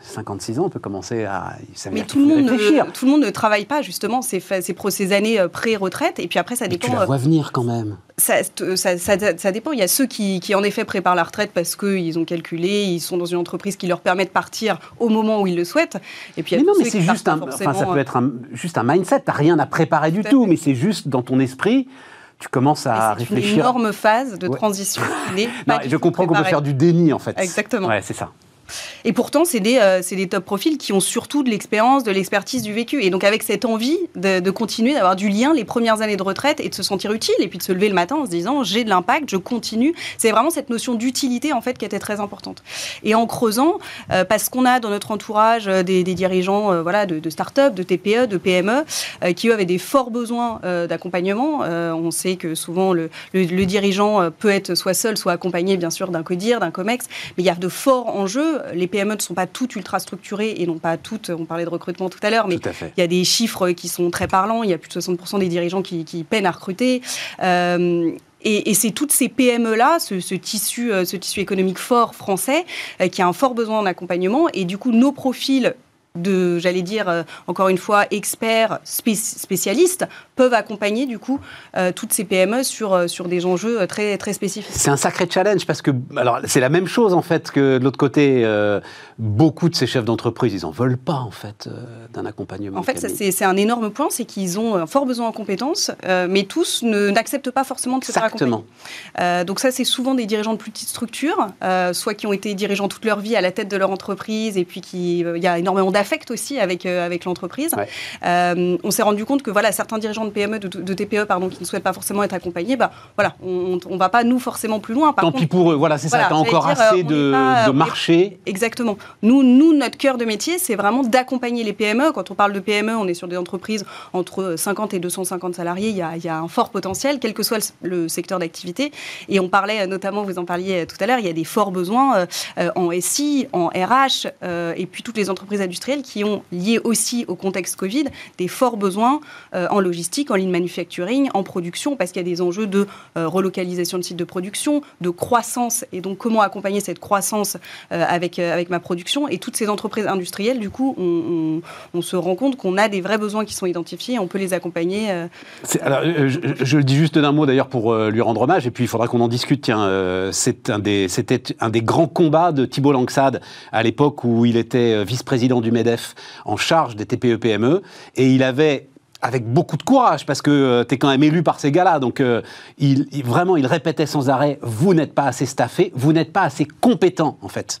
56 ans, on peut commencer à. mais tout le, monde ne, tout le monde ne travaille pas, justement, ces, ces, ces années pré-retraite, et puis après, ça dépend. Tu la vois venir quand même. Ça, ça, ça, dépend. Il y a ceux qui, qui, en effet, préparent la retraite parce qu'ils ont calculé, ils sont dans une entreprise qui leur permet de partir au moment où ils le souhaitent. Et puis, il y a mais non, mais c'est juste un. Enfin, ça peut être un, juste un mindset. Tu n'as rien à préparer du tout, mais c'est juste dans ton esprit tu commences à réfléchir. C'est une énorme phase de transition. non, je comprends qu'on peut faire du déni, en fait. Exactement. Ouais, c'est ça. Et pourtant, c'est des, euh, des, top profils qui ont surtout de l'expérience, de l'expertise, du vécu. Et donc, avec cette envie de, continuer, d'avoir du lien les premières années de retraite et de se sentir utile, et puis de se lever le matin en se disant j'ai de l'impact, je continue. C'est vraiment cette notion d'utilité, en fait, qui était très importante. Et en creusant, euh, parce qu'on a dans notre entourage euh, des, dirigeants voilà, de, de start-up, de TPE, de PME, qui eux avaient des forts besoins d'accompagnement. on sait que souvent, le, le, dirigeant peut être soit seul, soit accompagné, bien sûr, d'un CODIR, d'un COMEX, mais il y a de forts enjeux les PME ne sont pas toutes ultra structurées et non pas toutes, on parlait de recrutement tout à l'heure, mais il y a des chiffres qui sont très parlants. Il y a plus de 60% des dirigeants qui, peinent à recruter. Euh, et, c'est toutes ces PME-là, ce, tissu, euh, ce tissu économique fort français, euh, qui a un fort besoin d'accompagnement. Et du coup, nos profils de, j'allais dire, euh, encore une fois, experts, spécialistes, peuvent accompagner du coup euh, toutes ces PME sur, euh, sur des enjeux très, très spécifiques. C'est un sacré challenge parce que, alors c'est la même chose en fait que de l'autre côté, beaucoup de ces chefs d'entreprise, ils n'en veulent pas en fait d'un accompagnement. En fait, c'est un énorme point, c'est qu'ils ont un fort besoin en compétences, mais tous n'acceptent pas forcément de se faire accompagner. donc ça, c'est souvent des dirigeants de plus petites structures, soit qui ont été dirigeants toute leur vie à la tête de leur entreprise et puis qui, il y a énormément affecte aussi avec, euh, avec l'entreprise. Euh, on s'est rendu compte que voilà, certains dirigeants de PME, de, TPE, pardon, qui ne souhaitent pas forcément être accompagnés, bah, voilà, on ne va pas nous forcément plus loin. Tant pis pour eux, voilà, c'est ça, tu as encore assez de, de marché. Exactement. Nous, nous, notre cœur de métier, c'est vraiment d'accompagner les PME. Quand on parle de PME, on est sur des entreprises entre 50 et 250 salariés, il y a, il y a un fort potentiel, quel que soit le, secteur d'activité. Et on parlait notamment, vous en parliez tout à l'heure, il y a des forts besoins en SI, en RH, et puis toutes les entreprises industrielles qui ont lié aussi au contexte Covid des forts besoins euh, en logistique, en ligne manufacturing, en production, parce qu'il y a des enjeux de euh, relocalisation de sites de production, de croissance, et donc comment accompagner cette croissance euh, avec, ma production? Et toutes ces entreprises industrielles, du coup, on, se rend compte qu'on a des vrais besoins qui sont identifiés on peut les accompagner. Alors, je, le dis juste d'un mot d'ailleurs pour lui rendre hommage, et puis il faudra qu'on en discute. Tiens, c'était un des grands combats de Thibault Langsade à l'époque où il était vice-président du MEDEF en charge des TPE-PME, e, et il avait avec beaucoup de courage, parce que euh, tu es quand même élu par ces gars-là. Donc, euh, vraiment, il répétait sans arrêt Vous n'êtes pas assez staffé, vous n'êtes pas assez compétent, en fait.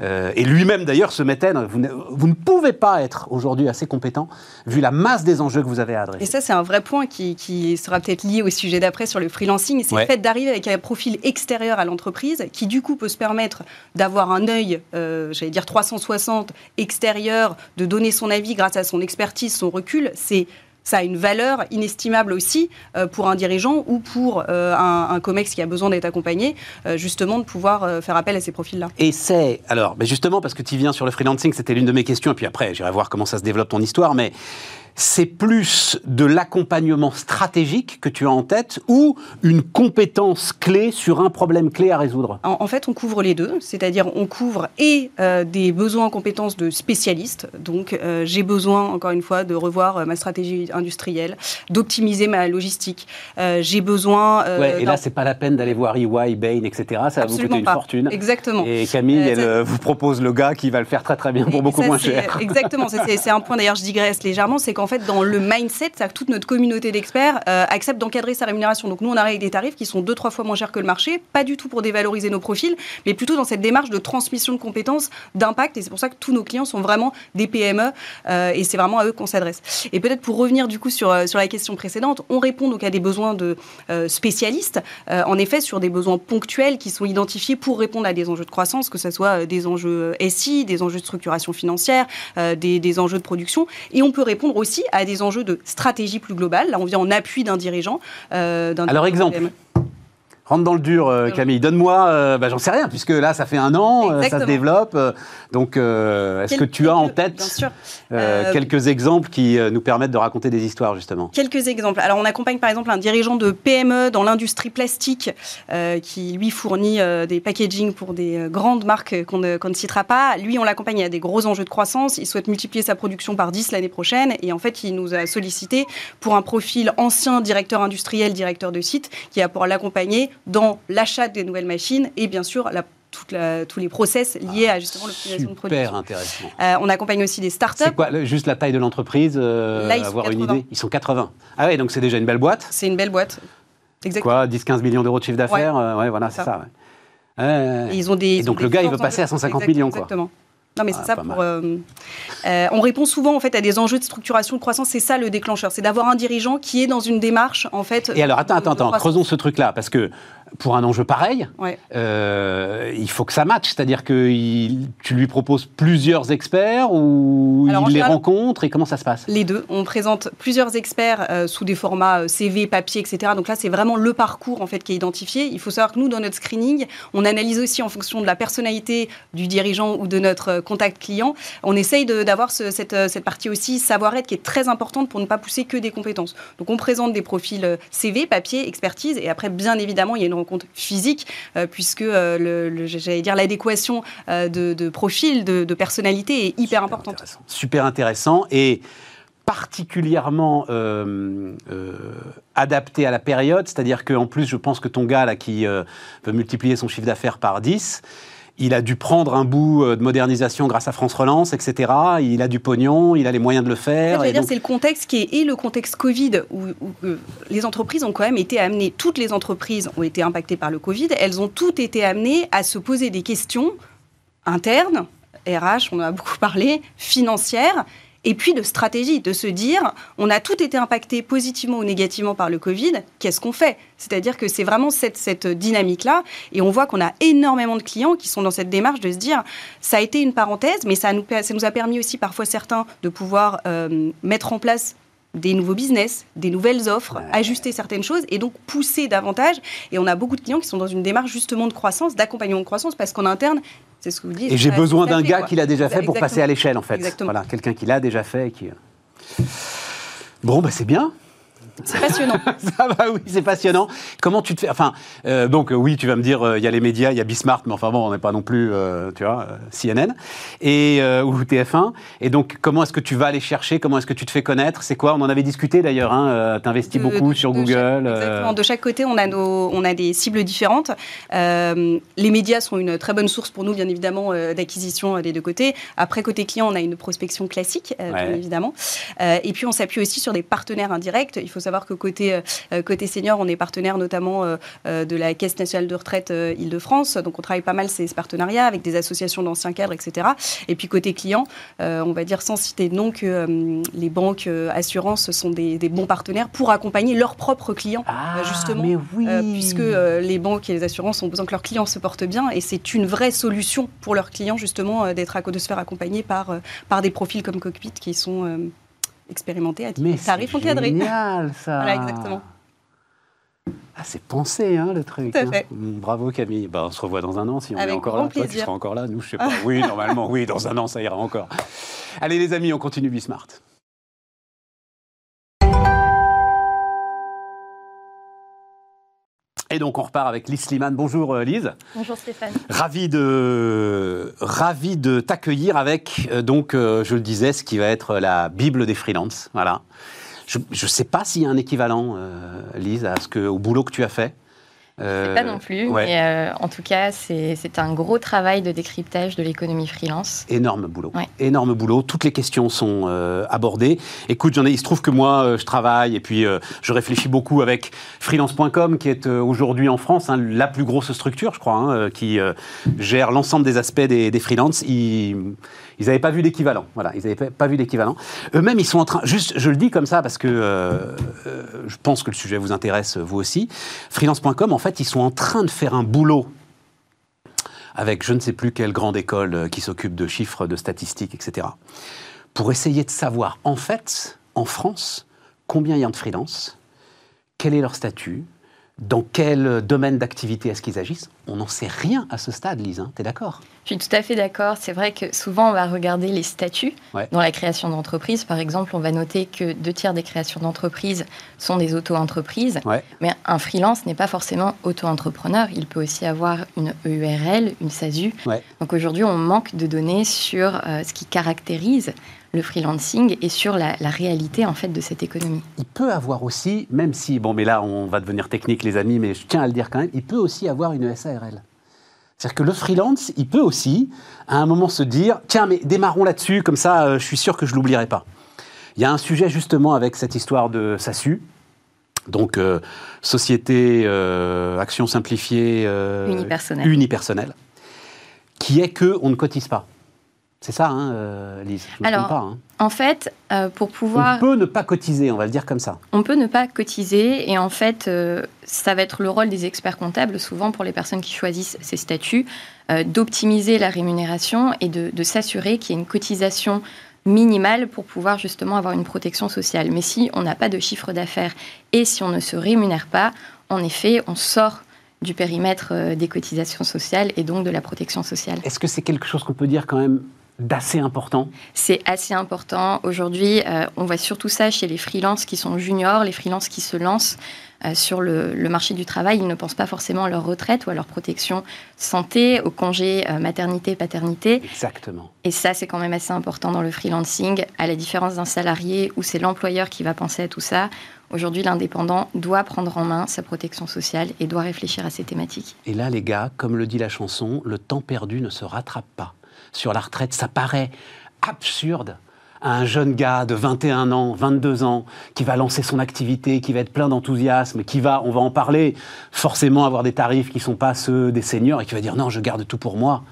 Euh, et lui-même, d'ailleurs, se mettait vous, vous, ne pouvez pas être aujourd'hui assez compétent, vu la masse des enjeux que vous avez à adresser. Et ça, c'est un vrai point qui, qui sera peut-être lié au sujet d'après sur le freelancing. C'est le fait d'arriver avec un profil extérieur à l'entreprise, qui du coup peut se permettre d'avoir un œil, j'allais dire 360 extérieur, de donner son avis grâce à son expertise, son recul. C'est ça a une valeur inestimable aussi euh, pour un dirigeant ou pour euh, un, COMEX qui a besoin d'être accompagné, euh, justement de pouvoir faire appel à ces profils-là. Et c'est, alors, mais justement, parce que tu viens sur le freelancing, c'était l'une de mes questions, et puis après, j'irai voir comment ça se développe ton histoire, mais c'est plus de l'accompagnement stratégique que tu as en tête ou une compétence clé sur un problème clé à résoudre? En, fait, on couvre les deux, c'est-à-dire on couvre et euh, des besoins en compétences de spécialistes, donc euh, j'ai besoin, encore une fois, de revoir euh, ma stratégie industrielle, d'optimiser ma logistique, j'ai besoin... Ouais, et là, c'est pas la peine d'aller voir EY, Bain, etc., ça va vous coûter une fortune. Exactement. Et Camille, elle vous propose le gars qui va le faire très très bien pour beaucoup moins cher. Exactement, c'est un point d'ailleurs, je digresse légèrement, c'est qu'en fait, dans le mindset, que toute notre communauté d'experts euh, accepte d'encadrer sa rémunération. Donc nous, on arrive avec des tarifs qui sont deux, trois fois moins chers que le marché, pas du tout pour dévaloriser nos profils, mais plutôt dans cette démarche de transmission de compétences, d'impact. Et c'est pour ça que tous nos clients sont vraiment des PME euh, et c'est vraiment à eux qu'on s'adresse. Et peut-être pour revenir du coup sur, euh, sur la question précédente, on répond donc à des besoins de spécialistes, en effet sur des besoins ponctuels qui sont identifiés pour répondre à des enjeux de croissance, que ce soit des enjeux SI, des enjeux de structuration financière, des, des enjeux de production. Et on peut répondre aussi à des enjeux de stratégie plus globale. Là, on vient en appui d'un dirigeant. Euh, Alors, exemple Rentre dans le dur, euh, Camille. Donne-moi, euh, bah, j'en sais rien, puisque là, ça fait un an, euh, ça se développe. donc, est-ce que tu as en tête quelques exemples qui nous permettent de raconter des histoires, justement? Quelques exemples. Alors, on accompagne par exemple un dirigeant de PME dans l'industrie plastique qui, lui, fournit des packaging pour des grandes marques qu'on ne, ne, citera pas. Lui, on l'accompagne à des gros enjeux de croissance. Il souhaite multiplier sa production par 10 l'année prochaine. Et en fait, il nous a sollicité pour un profil ancien directeur industriel, directeur de site, qui a pour l'accompagner dans l'achat des nouvelles machines et bien sûr la tous les process liés à justement l'optimisation de production. Super intéressant. Euh, on accompagne aussi des startups. C'est quoi juste la taille de l'entreprise euh, Avoir une idée Ils sont 80. Ah oui, donc c'est déjà une belle boîte. C'est une belle boîte. Exactement. Quoi 10-15 millions d'euros de chiffre d'affaires ouais. Euh, voilà, c'est ça. Et ils ont des. Et donc le gars, il veut passer à 150 millions, quoi. Exactement. Non, mais c'est ah, ça. Pour, euh, euh, on répond souvent en fait à des enjeux de structuration de croissance. C'est ça le déclencheur, c'est d'avoir un dirigeant qui est dans une démarche en fait. Et alors attends, attends, attends, creusons ce truc-là parce que pour un enjeu pareil, euh, il faut que ça matche. C'est-à-dire que tu lui proposes plusieurs experts ou il les rencontre et comment ça se passe? Les deux. On présente plusieurs experts sous des formats CV, papier, etc. Donc là, c'est vraiment le parcours en fait qui est identifié. Il faut savoir que nous, dans notre screening, on analyse aussi en fonction de la personnalité du dirigeant ou de notre contact client, on essaye d'avoir cette, euh, cette, partie aussi savoir-être qui est très importante pour ne pas pousser que des compétences. Donc on présente des profils euh, CV, papier, expertise, et après bien évidemment il y a une rencontre physique euh, puisque le, j'allais dire l'adéquation de, profil, de, personnalité est hyper importante. Super intéressant et particulièrement adapté à la période, c'est-à-dire qu'en plus, je pense que ton gars là, qui veut multiplier son chiffre d'affaires par 10, il a dû prendre un bout euh, de modernisation grâce à France Relance, etc. Il a du pognon, il a les moyens de le faire. dire, c'est le contexte qui est et le contexte Covid où, euh, les entreprises ont quand même été amenées, toutes les entreprises ont été impactées par le Covid, elles ont toutes été amenées à se poser des questions internes, RH, on en a beaucoup parlé, financières, et puis de stratégie, de se dire, on a tout été impacté positivement ou négativement par le Covid, qu'est-ce qu'on fait? C'est-à-dire que c'est vraiment cette, cette dynamique-là, et on voit qu'on a énormément de clients qui sont dans cette démarche de se dire, ça a été une parenthèse, mais ça nous, ça nous a permis aussi parfois certains de pouvoir euh, mettre en place des nouveaux business, des nouvelles offres, ajuster certaines choses et donc pousser davantage. Et on a beaucoup de clients qui sont dans une démarche justement de croissance, d'accompagnement de croissance, parce qu'en interne, C'est ce que vous dites. Et j'ai besoin d'un gars quoi. qui l'a déjà fait pour passer à l'échelle, en fait. Exactement. Voilà, quelqu'un qui l'a déjà fait et qui. Bon, bah c'est bien. C'est passionnant. Ça va, oui, c'est passionnant. Comment tu te fais Enfin, euh, donc oui, tu vas me dire, euh, il y a les médias, il y a Bismart, mais enfin bon, on n'est pas non plus, euh, tu vois, CNN et ou TF1. Et donc, comment est-ce que tu vas aller chercher? Comment est-ce que tu te fais connaître? C'est quoi? On en avait discuté d'ailleurs. Hein, tu investis De- beaucoup sur de Google. chaque- exactement. De chaque côté, on a, nos, on a des cibles différentes. Les médias sont une très bonne source pour nous, bien évidemment, d'acquisition des deux côtés. Après, côté client, on a une prospection classique, Ouais. bien évidemment. Et puis, on s'appuie aussi sur des partenaires indirects. Il faut savoir que côté, euh, côté senior, on est partenaire notamment euh, euh, de la Caisse nationale de retraite euh, Île-de-France. Donc, on travaille pas mal ces, partenariats avec des associations d'anciens cadres, etc. Et puis, côté client, euh, on va dire sans citer de nom que euh, les banques, euh, assurances sont des, des bons partenaires pour accompagner leurs propres clients. Ah, euh, justement, mais oui. Euh, puisque euh, les banques et les assurances ont besoin que leurs clients se portent bien et c'est une vraie solution pour leurs clients justement euh, d'être à- de se faire accompagner par, euh, par des profils comme Cockpit qui sont expérimentés à mais tarifs c'est encadrés. génial, ça. Voilà, exactement. Ah, c'est pensé, hein, le truc. Tout à hein. fait. Bravo Camille. Bah, on se revoit dans un an si on Avec est encore grand là. Toi, tu plaisir. seras encore là. Nous, je sais pas. Oui, normalement, oui, dans un an, ça ira encore. Allez, les amis, on continue Bismart. Et donc, on repart avec Lise Slimane. Bonjour, euh, Lise. Bonjour Stéphane. Ravi de, ravi de t'accueillir avec, euh, donc, euh, je le disais, ce qui va être la Bible des freelances. Voilà. Je ne sais pas s'il y a un équivalent, euh, Lise, à ce que, au boulot que tu as fait. Euh, Pas non plus, ouais. mais euh, en tout cas, c'est un gros travail de décryptage de l'économie freelance. Énorme boulot. Ouais. Énorme boulot. Toutes les questions sont euh, abordées. Écoute, j'en ai, il se trouve que moi, euh, je travaille et puis euh, je réfléchis beaucoup avec freelance.com, qui est euh, aujourd'hui en France hein, la plus grosse structure, je crois, hein, qui gère l'ensemble des aspects des, des freelances. Ils n'avaient pas vu d'équivalent. Voilà, ils n'avaient pas, vu d'équivalent. Eux-mêmes, ils sont en train. Juste, je le dis comme ça parce que je pense que le sujet vous intéresse, vous aussi. Freelance.com, en fait, ils sont en train de faire un boulot avec je ne sais plus quelle grande école euh, qui s'occupe de chiffres, de statistiques, etc. Pour essayer de savoir, en fait, en France, combien il y a de freelance, quel est leur statut, dans quel domaine d'activité est-ce qu'ils agissent? On n'en sait rien à ce stade, Lise, hein, t'es d'accord? Je suis tout à fait d'accord. C'est vrai que souvent, on va regarder les statuts. Ouais. Dans la création d'entreprise, par exemple, on va noter que deux tiers des créations d'entreprise sont des auto-entreprises. Ouais. Mais un freelance n'est pas forcément auto-entrepreneur. Il peut aussi avoir une URL, une SASU. Ouais. Donc aujourd'hui, on manque de données sur euh, ce qui caractérise le freelancing et sur la, la réalité en fait de cette économie. Il peut avoir aussi, même si, bon, mais là, on va devenir technique, les amis, mais je tiens à le dire quand même, il peut aussi avoir une SARL. C'est-à-dire que le freelance, il peut aussi, à un moment, se dire tiens, mais démarrons là-dessus, comme ça, euh, je suis sûr que je ne l'oublierai pas. Il y a un sujet justement avec cette histoire de SASU. Donc, euh, société, euh, action simplifiée, Unipersonnelle. unipersonnelle, qui est que on ne cotise pas. C'est ça, hein, euh, Lise Je Alors, pas. hein. En fait, euh, pour On pouvoir peut ne pas cotiser, on va le dire comme ça. On peut ne pas cotiser et en fait, euh, ça va être le rôle des experts comptables, souvent pour les personnes qui choisissent ces statuts, d'optimiser la rémunération et de, de s'assurer qu'il y ait une cotisation minimale pour pouvoir justement avoir une protection sociale. Mais si on n'a pas de chiffre d'affaires et si on ne se rémunère pas, en effet, on sort du périmètre des cotisations sociales et donc de la protection sociale. Est-ce que c'est quelque chose qu'on peut dire quand même d'assez important C'est assez important. Aujourd'hui, euh, on voit surtout ça chez les freelances qui sont juniors, les freelances qui se lancent euh, sur le, le marché du travail. Ils ne pensent pas forcément à leur retraite ou à leur protection santé, au congé euh, maternité, paternité. Exactement. Et ça, c'est quand même assez important dans le freelancing, à la différence d'un salarié où c'est l'employeur qui va penser à tout ça. Aujourd'hui, l'indépendant doit prendre en main sa protection sociale et doit réfléchir à ces thématiques. Et là, les gars, comme le dit la chanson, le temps perdu ne se rattrape pas. Sur la retraite, ça paraît absurde à un jeune gars de 21 ans, 22 ans, qui va lancer son activité, qui va être plein d'enthousiasme, qui va, on va en parler, forcément avoir des tarifs qui ne sont pas ceux des seniors, et qui va dire non, je garde tout pour moi.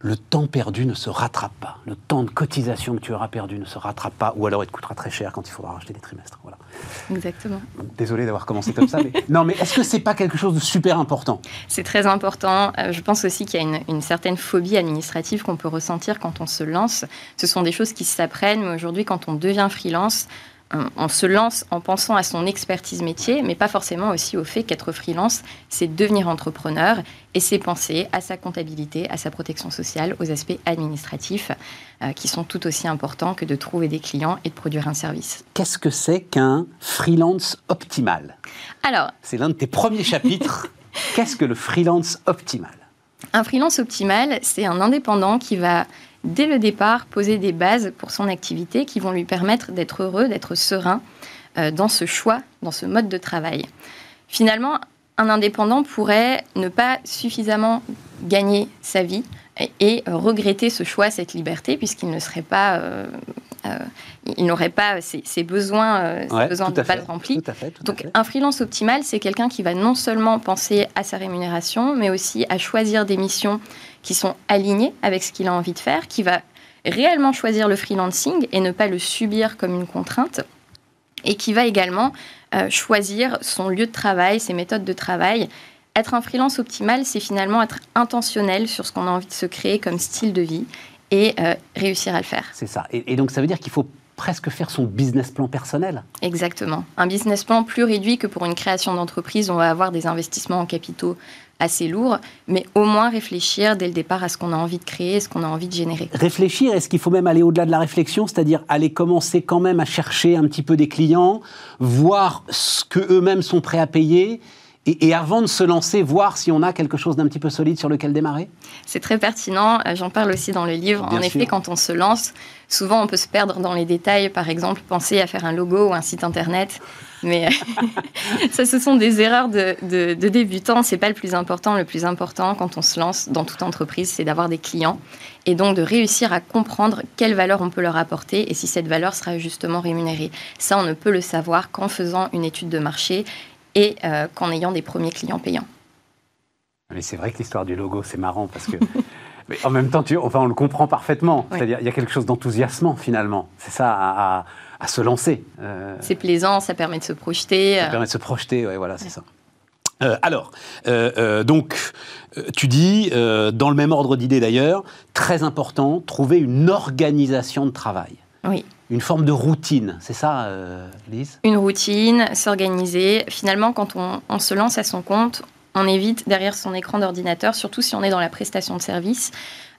Le temps perdu ne se rattrape pas. Le temps de cotisation que tu auras perdu ne se rattrape pas, ou alors il te coûtera très cher quand il faudra racheter des trimestres. Voilà. Exactement. Désolé d'avoir commencé comme ça, mais non, mais est-ce que c'est pas quelque chose de super important? C'est très important. Euh, je pense aussi qu'il y a une, une certaine phobie administrative qu'on peut ressentir quand on se lance. Ce sont des choses qui s'apprennent, mais aujourd'hui, quand on devient freelance, on, se lance en pensant à son expertise métier, mais pas forcément aussi au fait qu'être freelance, c'est devenir entrepreneur et c'est penser à sa comptabilité, à sa protection sociale, aux aspects administratifs euh, qui sont tout aussi importants que de trouver des clients et de produire un service. Qu'est-ce que c'est qu'un freelance optimal? Alors, c'est l'un de tes premiers chapitres. Qu'est-ce que le freelance optimal? Un freelance optimal, c'est un indépendant qui va dès le départ, poser des bases pour son activité qui vont lui permettre d'être heureux, d'être serein euh, dans ce choix, dans ce mode de travail. Finalement, un indépendant pourrait ne pas suffisamment gagner sa vie et, regretter ce choix, cette liberté, puisqu'il ne serait pas, euh, il n'aurait pas ses, besoins, euh, besoins de pas remplis. Donc, un freelance optimal, c'est quelqu'un qui va non seulement penser à sa rémunération, mais aussi à choisir des missions qui sont alignées avec ce qu'il a envie de faire, qui va réellement choisir le freelancing et ne pas le subir comme une contrainte, et qui va également choisir son lieu de travail, ses méthodes de travail. Être un freelance optimal, c'est finalement être intentionnel sur ce qu'on a envie de se créer comme style de vie et euh, réussir à le faire. C'est ça. Et, donc ça veut dire qu'il faut presque faire son business plan personnel. Exactement. Un business plan plus réduit que pour une création d'entreprise, on va avoir des investissements en capitaux assez lourds, mais au moins réfléchir dès le départ à ce qu'on a envie de créer, ce qu'on a envie de générer. Réfléchir, est-ce qu'il faut même aller au-delà de la réflexion, c'est-à-dire aller commencer quand même à chercher un petit peu des clients, voir ce que eux-mêmes sont prêts à payer et, avant de se lancer, voir si on a quelque chose d'un petit peu solide sur lequel démarrer? C'est très pertinent. Euh, j'en parle aussi dans le livre. en effet, quand on se lance, souvent on peut se perdre dans les détails. Par exemple, penser à faire un logo ou un site internet. Mais ça, ce sont des erreurs de, de, de débutants. C'est pas le plus important. Le plus important quand on se lance dans toute entreprise, c'est d'avoir des clients et donc de réussir à comprendre quelle valeur on peut leur apporter et si cette valeur sera justement rémunérée. Ça, on ne peut le savoir qu'en faisant une étude de marché et euh, qu'en ayant des premiers clients payants. Mais c'est vrai que l'histoire du logo, c'est marrant parce que. Mais en même temps, tu, enfin, on le comprend parfaitement. C'est-à-dire, il y a quelque chose d'enthousiasmant finalement. C'est ça, à, se lancer. Euh. C'est plaisant, ça permet de se projeter. Ça permet de se projeter, ouais, voilà, c'est ça. Euh, alors, donc, tu dis, dans le même ordre d'idée d'ailleurs, très important, trouver une organisation de travail. Oui une forme de routine, c'est ça, euh, Lise? Une routine, s'organiser. Finalement, quand on, se lance à son compte, on évite derrière son écran d'ordinateur, surtout si on est dans la prestation de service.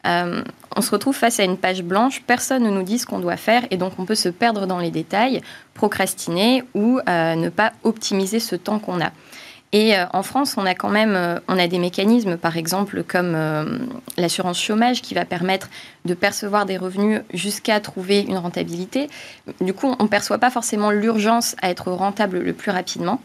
Euh, on se retrouve face à une page blanche, personne ne nous dit ce qu'on doit faire et donc on peut se perdre dans les détails, procrastiner ou euh, ne pas optimiser ce temps qu'on a. Et euh, en France, on a quand même euh, on a des mécanismes, par exemple, comme euh, l'assurance chômage, qui va permettre de percevoir des revenus jusqu'à trouver une rentabilité. Du coup, on ne perçoit pas forcément l'urgence à être rentable le plus rapidement.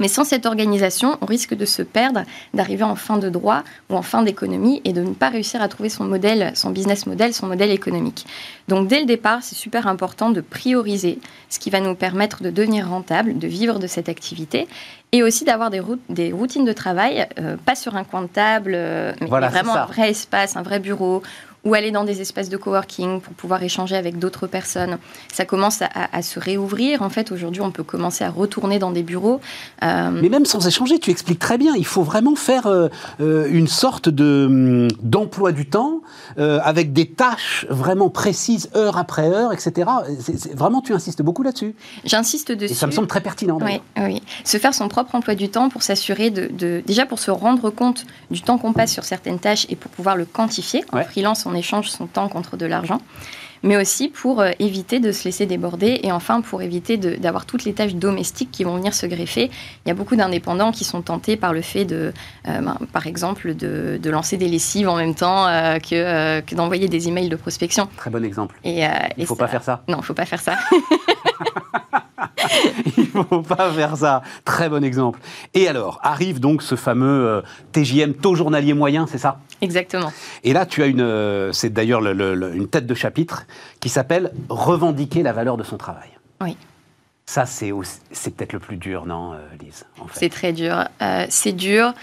Mais sans cette organisation, on risque de se perdre, d'arriver en fin de droit ou en fin d'économie et de ne pas réussir à trouver son modèle, son business model, son modèle économique. Donc dès le départ, c'est super important de prioriser ce qui va nous permettre de devenir rentable, de vivre de cette activité et aussi d'avoir des, des, routines de travail, euh, pas sur un coin de table, euh, mais vraiment un vrai espace, un vrai bureau ou aller dans des espaces de coworking pour pouvoir échanger avec d'autres personnes. Ça commence à, se réouvrir. En fait, aujourd'hui, on peut commencer à retourner dans des bureaux. Euh, Mais même sans échanger, tu expliques très bien. Il faut vraiment faire euh, euh, une sorte de hum, d'emploi du temps avec des tâches vraiment précises, heure après heure, etc. vraiment, tu insistes beaucoup là-dessus. J'insiste dessus. Et ça me semble très pertinent. Oui, oui. Se faire son propre emploi du temps pour s'assurer de, déjà pour se rendre compte du temps qu'on passe sur certaines tâches et pour pouvoir le quantifier. En freelance, on échange son temps contre de l'argent mais aussi pour euh, éviter de se laisser déborder et enfin pour éviter d'avoir toutes les tâches domestiques qui vont venir se greffer. Il y a beaucoup d'indépendants qui sont tentés par le fait de, euh, ben, par exemple, de, lancer des lessives en même temps euh, que, que d'envoyer des emails de prospection. Très bon exemple. Et, il ne faut pas faire ça. Non, il ne faut pas faire ça. il ne faut pas faire ça. Très bon exemple. Et alors, arrive donc ce fameux TJM, taux journalier moyen, c'est ça? Exactement. Et là, tu as une, c'est d'ailleurs une tête de chapitre qui s'appelle Revendiquer la valeur de son travail. Oui. Ça, c'est, c'est peut-être le plus dur, non, euh, Lise C'est très dur. Euh, c'est dur.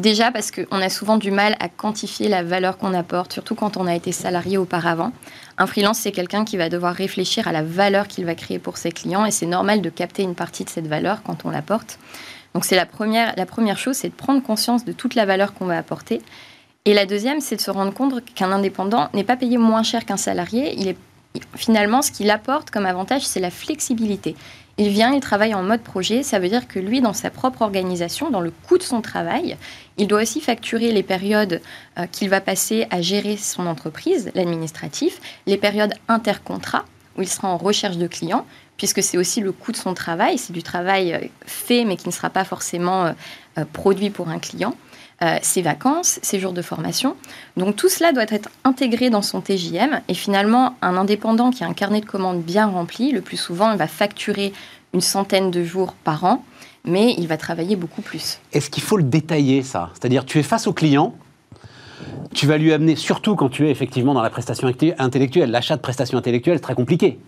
Déjà parce qu'on a souvent du mal à quantifier la valeur qu'on apporte, surtout quand on a été salarié auparavant. Un freelance, c'est quelqu'un qui va devoir réfléchir à la valeur qu'il va créer pour ses clients et c'est normal de capter une partie de cette valeur quand on l'apporte. Donc c'est la première, la première chose, c'est de prendre conscience de toute la valeur qu'on va apporter. Et la deuxième, c'est de se rendre compte qu'un indépendant n'est pas payé moins cher qu'un salarié, il est finalement, ce qu'il apporte comme avantage, c'est la flexibilité. Il vient, il travaille en mode projet. Ça veut dire que lui, dans sa propre organisation, dans le coût de son travail, il doit aussi facturer les périodes euh, qu'il va passer à gérer son entreprise, l'administratif, les périodes intercontrat, où il sera en recherche de clients, puisque c'est aussi le coût de son travail. C'est du travail euh, fait, mais qui ne sera pas forcément euh, produit pour un client. Ses vacances, ses jours de formation. Donc tout cela doit être intégré dans son TJM et finalement un indépendant qui a un carnet de commandes bien rempli, le plus souvent il va facturer une centaine de jours par an, mais il va travailler beaucoup plus. Est-ce qu'il faut le détailler ça? C'est-à-dire tu es face au client, tu vas lui amener, surtout quand tu es effectivement dans la prestation intellectuelle, l'achat de prestations intellectuelles, c'est très compliqué.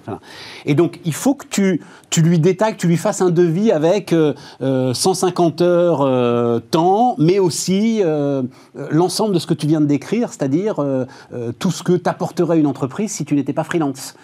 Et donc, il faut que tu, tu lui détailles, que tu lui fasses un devis avec 150 euh, euh, heures euh, temps, mais aussi l'ensemble de ce que tu viens de décrire, c'est-à-dire tout ce que t'apporterait une entreprise si tu n'étais pas freelance.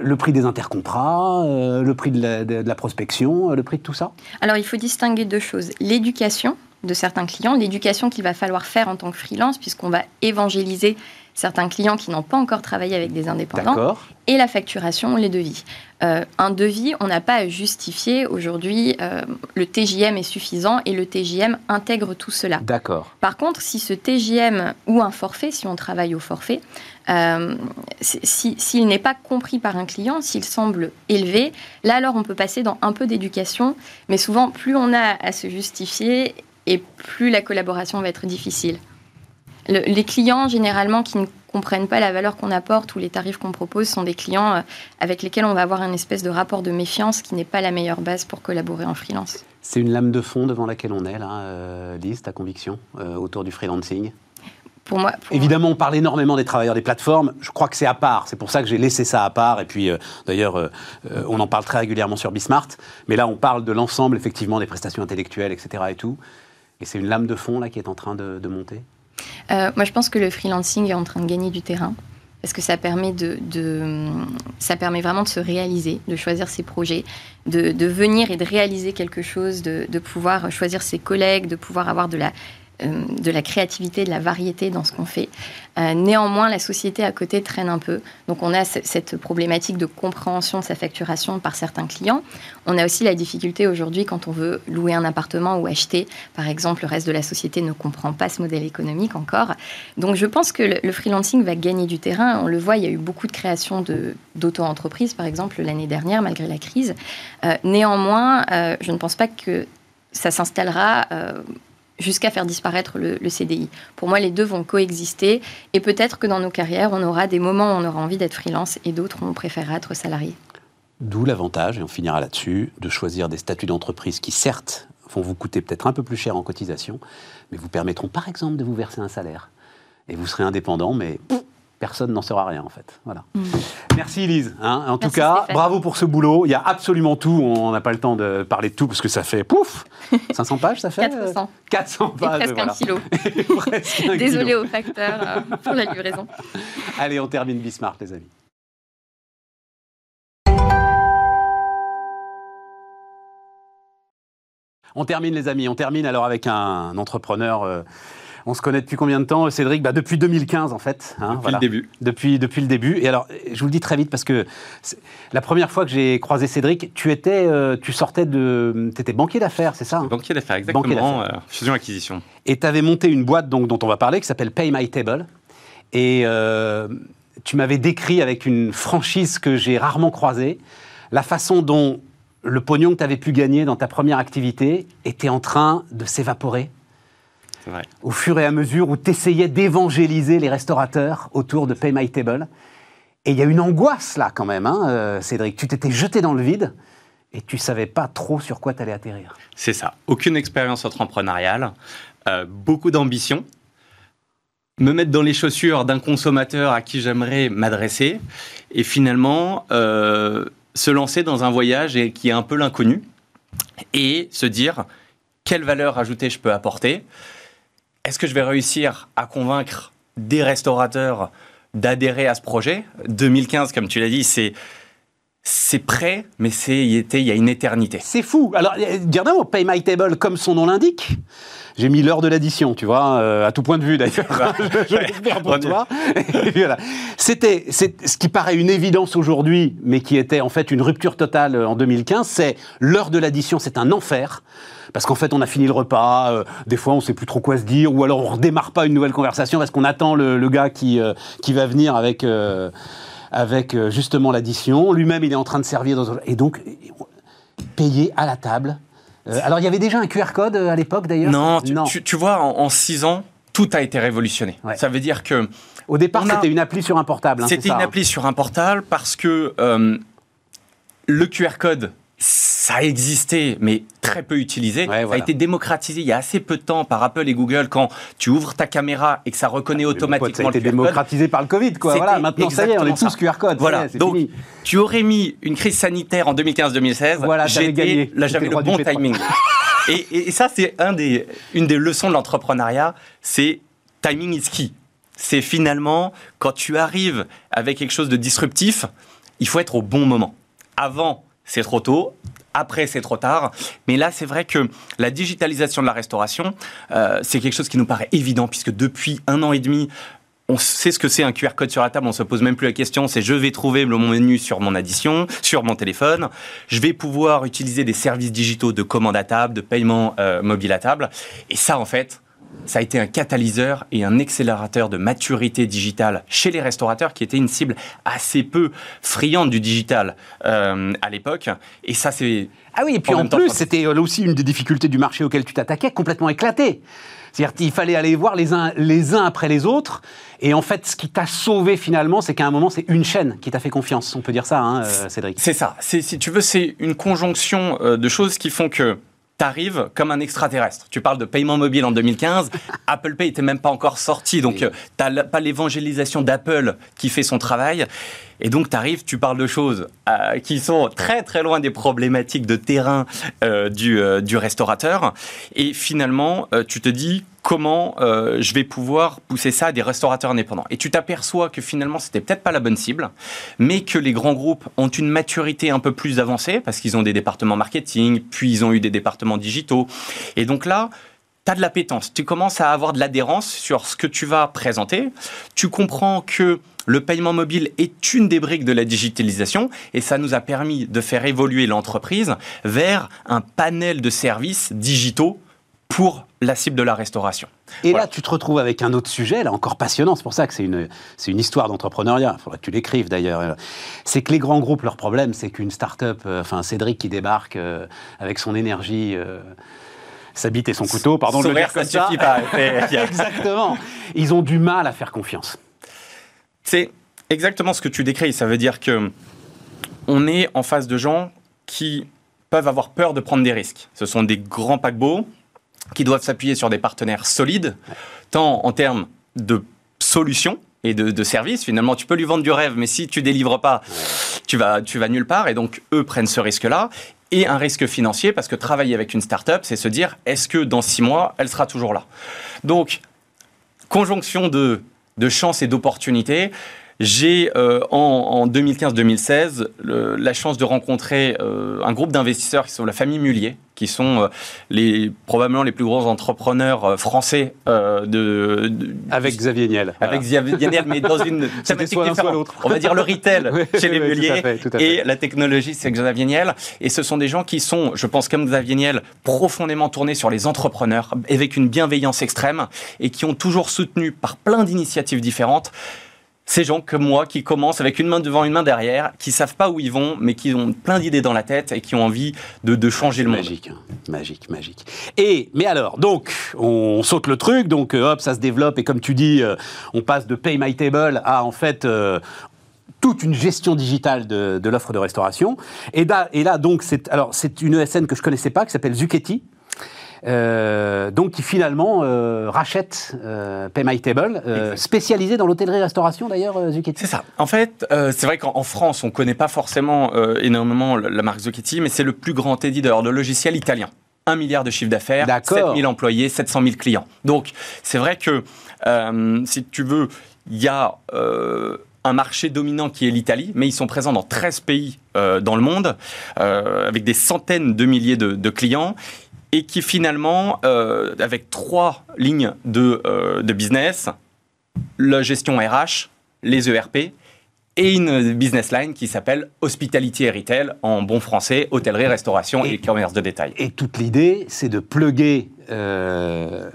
Le prix des intercontrats, le prix de la, de la prospection, le prix de tout ça Alors, il faut distinguer deux choses. L'éducation, de certains clients, l'éducation qu'il va falloir faire en tant que freelance, puisqu'on va évangéliser certains clients qui n'ont pas encore travaillé avec des indépendants, et la facturation, les devis. Euh, un devis, on n'a pas à justifier aujourd'hui, euh, le TJM est suffisant et le TJM intègre tout cela. D'accord. Par contre, si ce TJM ou un forfait, si on travaille au forfait, euh, s'il n'est pas compris par un client, s'il semble élevé, là alors on peut passer dans un peu d'éducation, mais souvent plus on a à se justifier et plus la collaboration va être difficile. les clients, généralement, qui ne comprennent pas la valeur qu'on apporte ou les tarifs qu'on propose sont des clients euh, avec lesquels on va avoir une espèce de rapport de méfiance qui n'est pas la meilleure base pour collaborer en freelance. C'est une lame de fond devant laquelle on est, là, euh, Lise, ta conviction, euh, autour du freelancing? Pour moi, Évidemment, on parle énormément des travailleurs des plateformes. Je crois que c'est à part. C'est pour ça que j'ai laissé ça à part. Et puis, d'ailleurs, on en parle très régulièrement sur Bismart. Mais là, on parle de l'ensemble, effectivement, des prestations intellectuelles, etc. Et tout. Et c'est une lame de fond là qui est en train de, monter? Euh, Moi, je pense que le freelancing est en train de gagner du terrain parce que ça permet, de, ça permet vraiment de se réaliser, de choisir ses projets, de, venir et de réaliser quelque chose, de, pouvoir choisir ses collègues, de pouvoir avoir de la de la créativité, de la variété dans ce qu'on fait. Euh, néanmoins, la société à côté traîne un peu. Donc on a cette problématique de compréhension de sa facturation par certains clients. On a aussi la difficulté aujourd'hui quand on veut louer un appartement ou acheter. Par exemple, le reste de la société ne comprend pas ce modèle économique encore. Donc je pense que le, freelancing va gagner du terrain. On le voit, il y a eu beaucoup de créations d'auto-entreprises, par exemple, l'année dernière, malgré la crise. Euh, néanmoins, je ne pense pas que ça s'installera jusqu'à faire disparaître le, CDI. Pour moi, les deux vont coexister et peut-être que dans nos carrières, on aura des moments où on aura envie d'être freelance et d'autres où on préférera être salarié. D'où l'avantage, et on finira là-dessus, de choisir des statuts d'entreprise qui, certes, vont vous coûter peut-être un peu plus cher en cotisation, mais vous permettront par exemple de vous verser un salaire. Et vous serez indépendant, mais personne n'en saura rien en fait. Voilà. Mm. Merci Lise. Hein. En tout cas, bravo pour ce boulot. Il y a absolument tout. On n'a pas le temps de parler de tout parce que ça fait pouf 500 pages, ça fait 400. 400 pages. Et presque un kilo. Désolé au facteur euh, pour la livraison. Allez, on termine Bismarck, les amis. On termine les amis, on termine alors avec un entrepreneur euh, on se connaît depuis combien de temps, Cédric? Bah, Depuis 2015, en fait. Hein, depuis le début. Depuis, depuis le début. Et alors, je vous le dis très vite parce que la première fois que j'ai croisé Cédric, tu étais, euh, tu sortais de, tu étais banquier d'affaires, c'est ça hein? Banquier d'affaires, exactement. Euh, fusion acquisition. Et tu avais monté une boîte donc dont on va parler qui s'appelle Pay My Table. Et euh, tu m'avais décrit avec une franchise que j'ai rarement croisée la façon dont le pognon que tu avais pu gagner dans ta première activité était en train de s'évaporer au fur et à mesure où tu essayais d'évangéliser les restaurateurs autour de Pay My Table. Et il y a une angoisse là quand même, hein, euh, Cédric. Tu t'étais jeté dans le vide et tu savais pas trop sur quoi tu allais atterrir. C'est ça. Aucune expérience entrepreneuriale, euh, beaucoup d'ambition. Me mettre dans les chaussures d'un consommateur à qui j'aimerais m'adresser et finalement euh, se lancer dans un voyage qui est un peu l'inconnu et se dire quelle valeur ajoutée je peux apporter? Est-ce que je vais réussir à convaincre des restaurateurs d'adhérer à ce projet? 2015, comme tu l'as dit, c'est c'est prêt, mais c'est il y a une éternité. C'est fou. Alors, euh, mot, Pay My Table, comme son nom l'indique, j'ai mis l'heure de l'addition, tu vois, euh, à tout point de vue d'ailleurs. je l'espère pour toi. Voilà. C'était ce qui paraît une évidence aujourd'hui, mais qui était en fait une rupture totale euh, en 2015. C'est l'heure de l'addition, c'est un enfer. Parce qu'en fait, on a fini le repas, euh, des fois on sait plus trop quoi se dire, ou alors on redémarre pas une nouvelle conversation parce qu'on attend le, le gars qui, euh, qui va venir avec, avec justement l'addition. Lui-même, il est en train de servir. Dans... Et donc, payer à la table. Euh, alors, il y avait déjà un QR code euh, à l'époque d'ailleurs Non, tu, tu- tu vois, en, en six ans, tout a été révolutionné. Ouais. Ça veut dire que Au départ, a- c'était une appli sur un portable. hein, C'était une hein. appli sur un portal parce que euh, le QR code, ça a existé, mais très peu utilisé. Ouais, Ça a été démocratisé il y a assez peu de temps par Apple et Google quand tu ouvres ta caméra et que ça reconnaît Mais mon pote, Ça a automatiquement été le QR code. démocratisé par le Covid, quoi. Voilà, maintenant, ça y est, on est tous QR code. Voilà, est, donc fini. tu aurais mis une crise sanitaire en 2015-2016. Voilà, j'étais- gagné. Là, j'avais le le bon timing. et, et- et ça, c'est un des, une des leçons de l'entrepreneuriat, c'est timing is key. C'est finalement, quand tu arrives avec quelque chose de disruptif, il faut être au bon moment. Avant, c'est trop tôt. Après, c'est trop tard. Mais là, c'est vrai que la digitalisation de la restauration, euh, c'est quelque chose qui nous paraît évident, puisque depuis un an et demi, on sait ce que c'est un QR code sur la table, on se pose même plus la question, c'est je vais trouver le menu sur mon addition, sur mon téléphone, je vais pouvoir utiliser des services digitaux de commande à table, de paiement euh, mobile à table. Et ça, en fait, ça a été un catalyseur et un accélérateur de maturité digitale chez les restaurateurs qui étaient une cible assez peu friande du digital euh, à l'époque. Et ça, c'est Ah oui, et puis En temps, plus, quand- c'était euh, aussi une des difficultés du marché auquel tu t'attaquais, complètement éclaté. C'est-à-dire qu'il fallait aller voir les uns, les uns après les autres. Et en fait, ce qui t'a sauvé finalement, c'est qu'à un moment, c'est une chaîne qui t'a fait confiance. On peut dire ça, hein, euh, Cédric. C'est ça. Si tu veux, c'est une conjonction de choses qui font que tu arrives comme un extraterrestre. Tu parles de paiement mobile en 2015. Apple Pay était même pas encore sorti. Donc, Oui. tu n'as pas l'évangélisation d'Apple qui fait son travail. Et donc, tu arrives, tu parles de choses euh, qui sont très, très loin des problématiques de terrain euh, du, euh, du restaurateur. Et finalement, tu te dis comment je vais pouvoir pousser ça à des restaurateurs indépendants? Et tu t'aperçois que finalement, c'était peut-être pas la bonne cible, mais que les grands groupes ont une maturité un peu plus avancée parce qu'ils ont des départements marketing, puis ils ont eu des départements digitaux. Et donc là, tu as de l'appétence. Tu commences à avoir de l'adhérence sur ce que tu vas présenter. Tu comprends que le paiement mobile est une des briques de la digitalisation et ça nous a permis de faire évoluer l'entreprise vers un panel de services digitaux pour la cible de la restauration. Et Voilà. là, tu te retrouves avec un autre sujet, là encore passionnant. C'est pour ça que c'est une, c'est une histoire d'entrepreneuriat. Il faudrait que tu l'écrives d'ailleurs. C'est que les grands groupes, leur problème, c'est qu'une start-up, euh, enfin Cédric qui débarque euh, avec son énergie, euh, sa bite et son couteau, pardon de le dire comme ça suffit pas. C'est- Exactement. Ils ont du mal à faire confiance. C'est exactement ce que tu décris. Ça veut dire que on est en face de gens qui peuvent avoir peur de prendre des risques. Ce sont des grands paquebots qui doivent s'appuyer sur des partenaires solides, tant en termes de solutions et de, de services. Finalement, tu peux lui vendre du rêve, mais si tu délivres pas, tu vas, tu vas nulle part. Et donc, eux prennent ce risque-là. Et un risque financier, parce que travailler avec une start-up, c'est se dire, est-ce que dans six mois, elle sera toujours là? Donc, conjonction de, de chance et d'opportunité. J'ai euh, en, en 2015-2016 le- la chance de rencontrer euh, un groupe d'investisseurs qui sont la famille Mullier, qui sont euh, les, probablement les plus gros entrepreneurs euh, français euh, de, de- Avec Xavier Niel. avec Xavier Niel, mais dans une thématique soit soit différente. l'autre. On va dire le retail Oui, chez les oui, tout Mullier à fait, tout à et fait. la technologie, c'est Xavier Niel. Et ce sont des gens qui sont, je pense, comme Xavier Niel, profondément tournés sur les entrepreneurs, avec une bienveillance extrême, et qui ont toujours soutenu par plein d'initiatives différentes ces gens comme moi qui commencent avec une main devant, une main derrière, qui savent pas où ils vont, mais qui ont plein d'idées dans la tête et qui ont envie de, changer le monde. Magique, hein. magique, magique. Et, mais alors, donc, on saute le truc, donc euh, hop, ça se développe, et comme tu dis, euh, on passe de Pay My Table à, en fait, euh, toute une gestion digitale de, l'offre de restauration. Et là, et là donc, c'est, c'est une ESN que je connaissais pas, qui s'appelle Zucchetti. Euh, donc qui finalement euh, rachète euh, Pay My Table, spécialisé dans l'hôtellerie-restauration d'ailleurs, Zucchetti? C'est ça. En fait, c'est vrai qu'en en France, on connaît pas forcément énormément la marque Zucchetti, mais c'est le plus grand éditeur de logiciels italien. 1 milliard de chiffre d'affaires, D'accord. 7000 employés, 700 000 clients. Donc, c'est vrai que, euh, si tu veux, il y a euh, un marché dominant qui est l'Italie, mais ils sont présents dans 13 pays euh, dans le monde, avec des centaines de milliers de, de clients, et qui finalement, euh, avec trois lignes de, euh, de business, la gestion RH, les ERP, et une business line qui s'appelle Hospitality et Retail, en bon français, hôtellerie, restauration et, Et- commerce de détail. Et toute l'idée, c'est de plugger euh,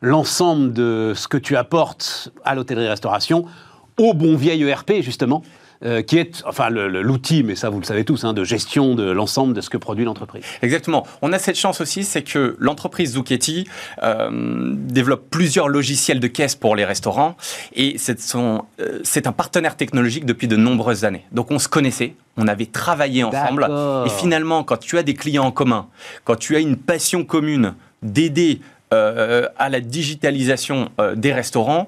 l'ensemble de ce que tu apportes à l'hôtellerie-restauration au bon vieil ERP, justement, euh, qui est enfin l'outil, mais ça vous le savez tous, hein, de gestion de l'ensemble de ce que produit l'entreprise. Exactement. On a cette chance aussi, c'est que l'entreprise Zucchetti euh, développe plusieurs logiciels de caisse pour les restaurants et c'est euh, c'est un partenaire technologique depuis de nombreuses années. Donc on se connaissait, on avait travaillé ensemble et finalement quand tu as des clients en commun, quand tu as une passion commune d'aider à la digitalisation des restaurants,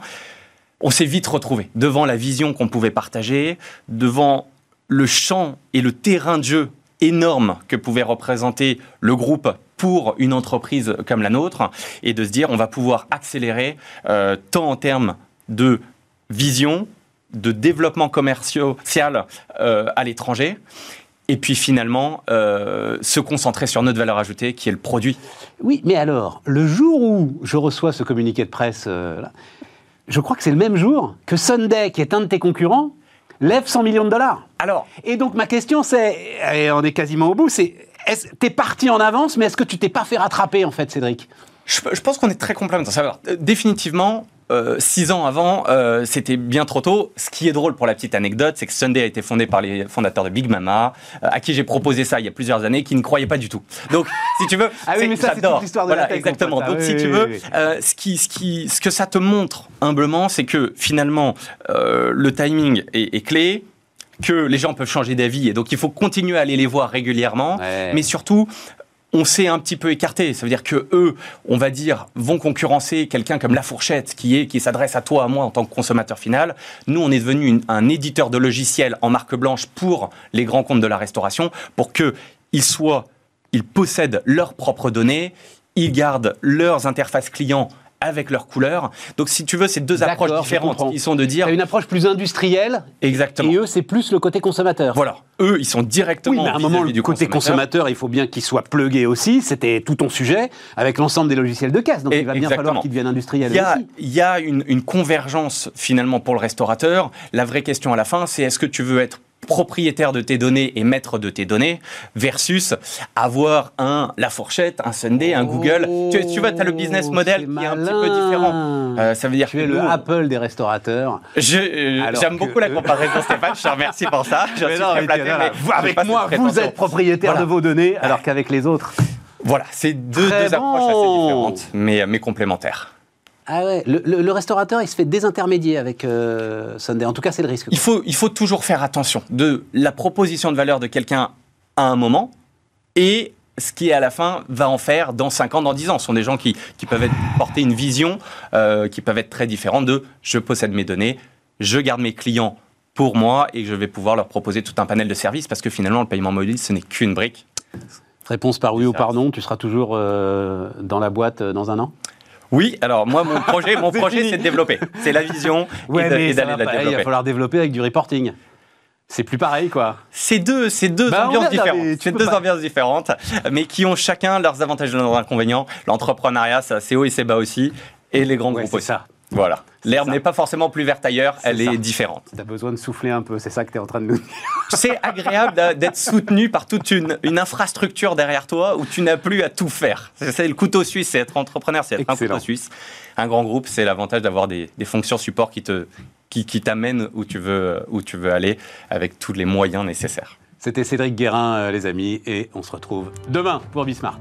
on s'est vite retrouvé devant la vision qu'on pouvait partager, devant le champ et le terrain de jeu énorme que pouvait représenter le groupe pour une entreprise comme la nôtre, et de se dire on va pouvoir accélérer euh, tant en termes de vision, de développement commercial euh, à l'étranger, et puis finalement euh, se concentrer sur notre valeur ajoutée qui est le produit. Oui, mais alors, le jour où je reçois ce communiqué de presse, euh, je crois que c'est le même jour que Sunday, qui est un de tes concurrents, lève 100 millions de dollars. Alors, Et donc ma question c'est, et on est quasiment au bout, c'est, est-ce- t'es parti en avance, mais est-ce que tu t'es pas fait rattraper en fait, Cédric? Je, je pense qu'on est très complémentaires. Euh, Définitivement, euh, six ans avant, euh, c'était bien trop tôt. Ce qui est drôle pour la petite anecdote, c'est que Sunday a été fondé par les fondateurs de Big Mama, euh, à qui j'ai proposé ça il y a plusieurs années, qui ne croyaient pas du tout. Donc, si tu veux, Ah oui, mais ça, j'adore. l'histoire de la tech, exactement. Donc, Oui, si tu veux, ce, qui, ce, qui, ce que ça te montre humblement, c'est que finalement, le timing est, est clé que les gens peuvent changer d'avis et donc il faut continuer à aller les voir régulièrement Ouais. mais surtout on s'est un petit peu écarté. Ça veut dire que eux, on va dire, vont concurrencer quelqu'un comme La Fourchette, qui est qui s'adresse à toi, à moi en tant que consommateur final. Nous, on est devenu un éditeur de logiciels en marque blanche pour les grands comptes de la restauration, pour que ils soient, ils possèdent leurs propres données, ils gardent leurs interfaces clients avec leurs couleurs. Donc, si tu veux, c'est deux approches différentes. Ils sont de dire une approche plus industrielle, exactement. et eux c'est plus le côté consommateur. Voilà, eux, ils sont directement. Oui, mais à un moment, du côté consommateur. consommateur, il faut bien qu'il soit plugué aussi. C'était tout ton sujet, avec l'ensemble des logiciels de caisse. Donc Et- il va bien exactement. falloir qu'il devienne industriel Il y a, aussi. il y a une, une convergence finalement pour le restaurateur. La vraie question à la fin, c'est est-ce que tu veux être propriétaire de tes données et maître de tes données versus avoir un La Fourchette, un Sunday, un Google. Tu, tu vois, tu as le business model Oh, c'est qui est un petit peu différent. Euh, ça veut dire Tu que es le nous, Apple des restaurateurs. euh, J'aime beaucoup la comparaison, Stéphane. Je te remercie pour ça. Je Mais suis non, très mais vous- j'ai avec moi, vous êtes propriétaire Voilà. de vos données, alors qu'avec les autres. Voilà, c'est deux, approches assez différentes, mais, mais complémentaires. Ah ouais, le, le- le restaurateur, il se fait désintermédier avec euh, Sunday. En tout cas, c'est le risque. Il faut, il faut toujours faire attention de la proposition de valeur de quelqu'un à un moment et ce qui à la fin va en faire dans 5 ans, dans 10 ans. Ce sont des gens qui, qui peuvent être, porter une vision euh, qui peuvent être très différente de je possède mes données, je garde mes clients pour moi et je vais pouvoir leur proposer tout un panel de services parce que finalement le paiement mobile ce n'est qu'une brique. Réponse par oui ou par non, tu seras toujours euh, dans la boîte euh, dans un an? Oui, alors moi mon projet, mon C'est projet c'est de développer, c'est la vision et d'aller la pas, Il va développer. falloir développer avec du reporting. C'est plus pareil, quoi. C'est deux, c'est deux Bah, ambiances différentes. C'est deux pas. ambiances différentes, mais qui ont chacun leurs avantages et leurs inconvénients. L'entrepreneuriat, ça, c'est haut et c'est bas aussi, et les grands Ouais, groupes c'est aussi. ça. Voilà. L'herbe n'est pas forcément plus verte ailleurs, elle ça. est différente. T'as besoin de souffler un peu, c'est ça que tu es en train de nous dire. C'est agréable d'être soutenu par toute une, une infrastructure derrière toi où tu n'as plus à tout faire. C'est le couteau suisse, c'est être entrepreneur, c'est être un couteau suisse. Un grand groupe, c'est l'avantage d'avoir des, des fonctions support qui te qui, qui t'amènent où tu veux où tu veux aller avec tous les moyens nécessaires. C'était Cédric Guérin, euh, les amis, et on se retrouve demain pour Bismart.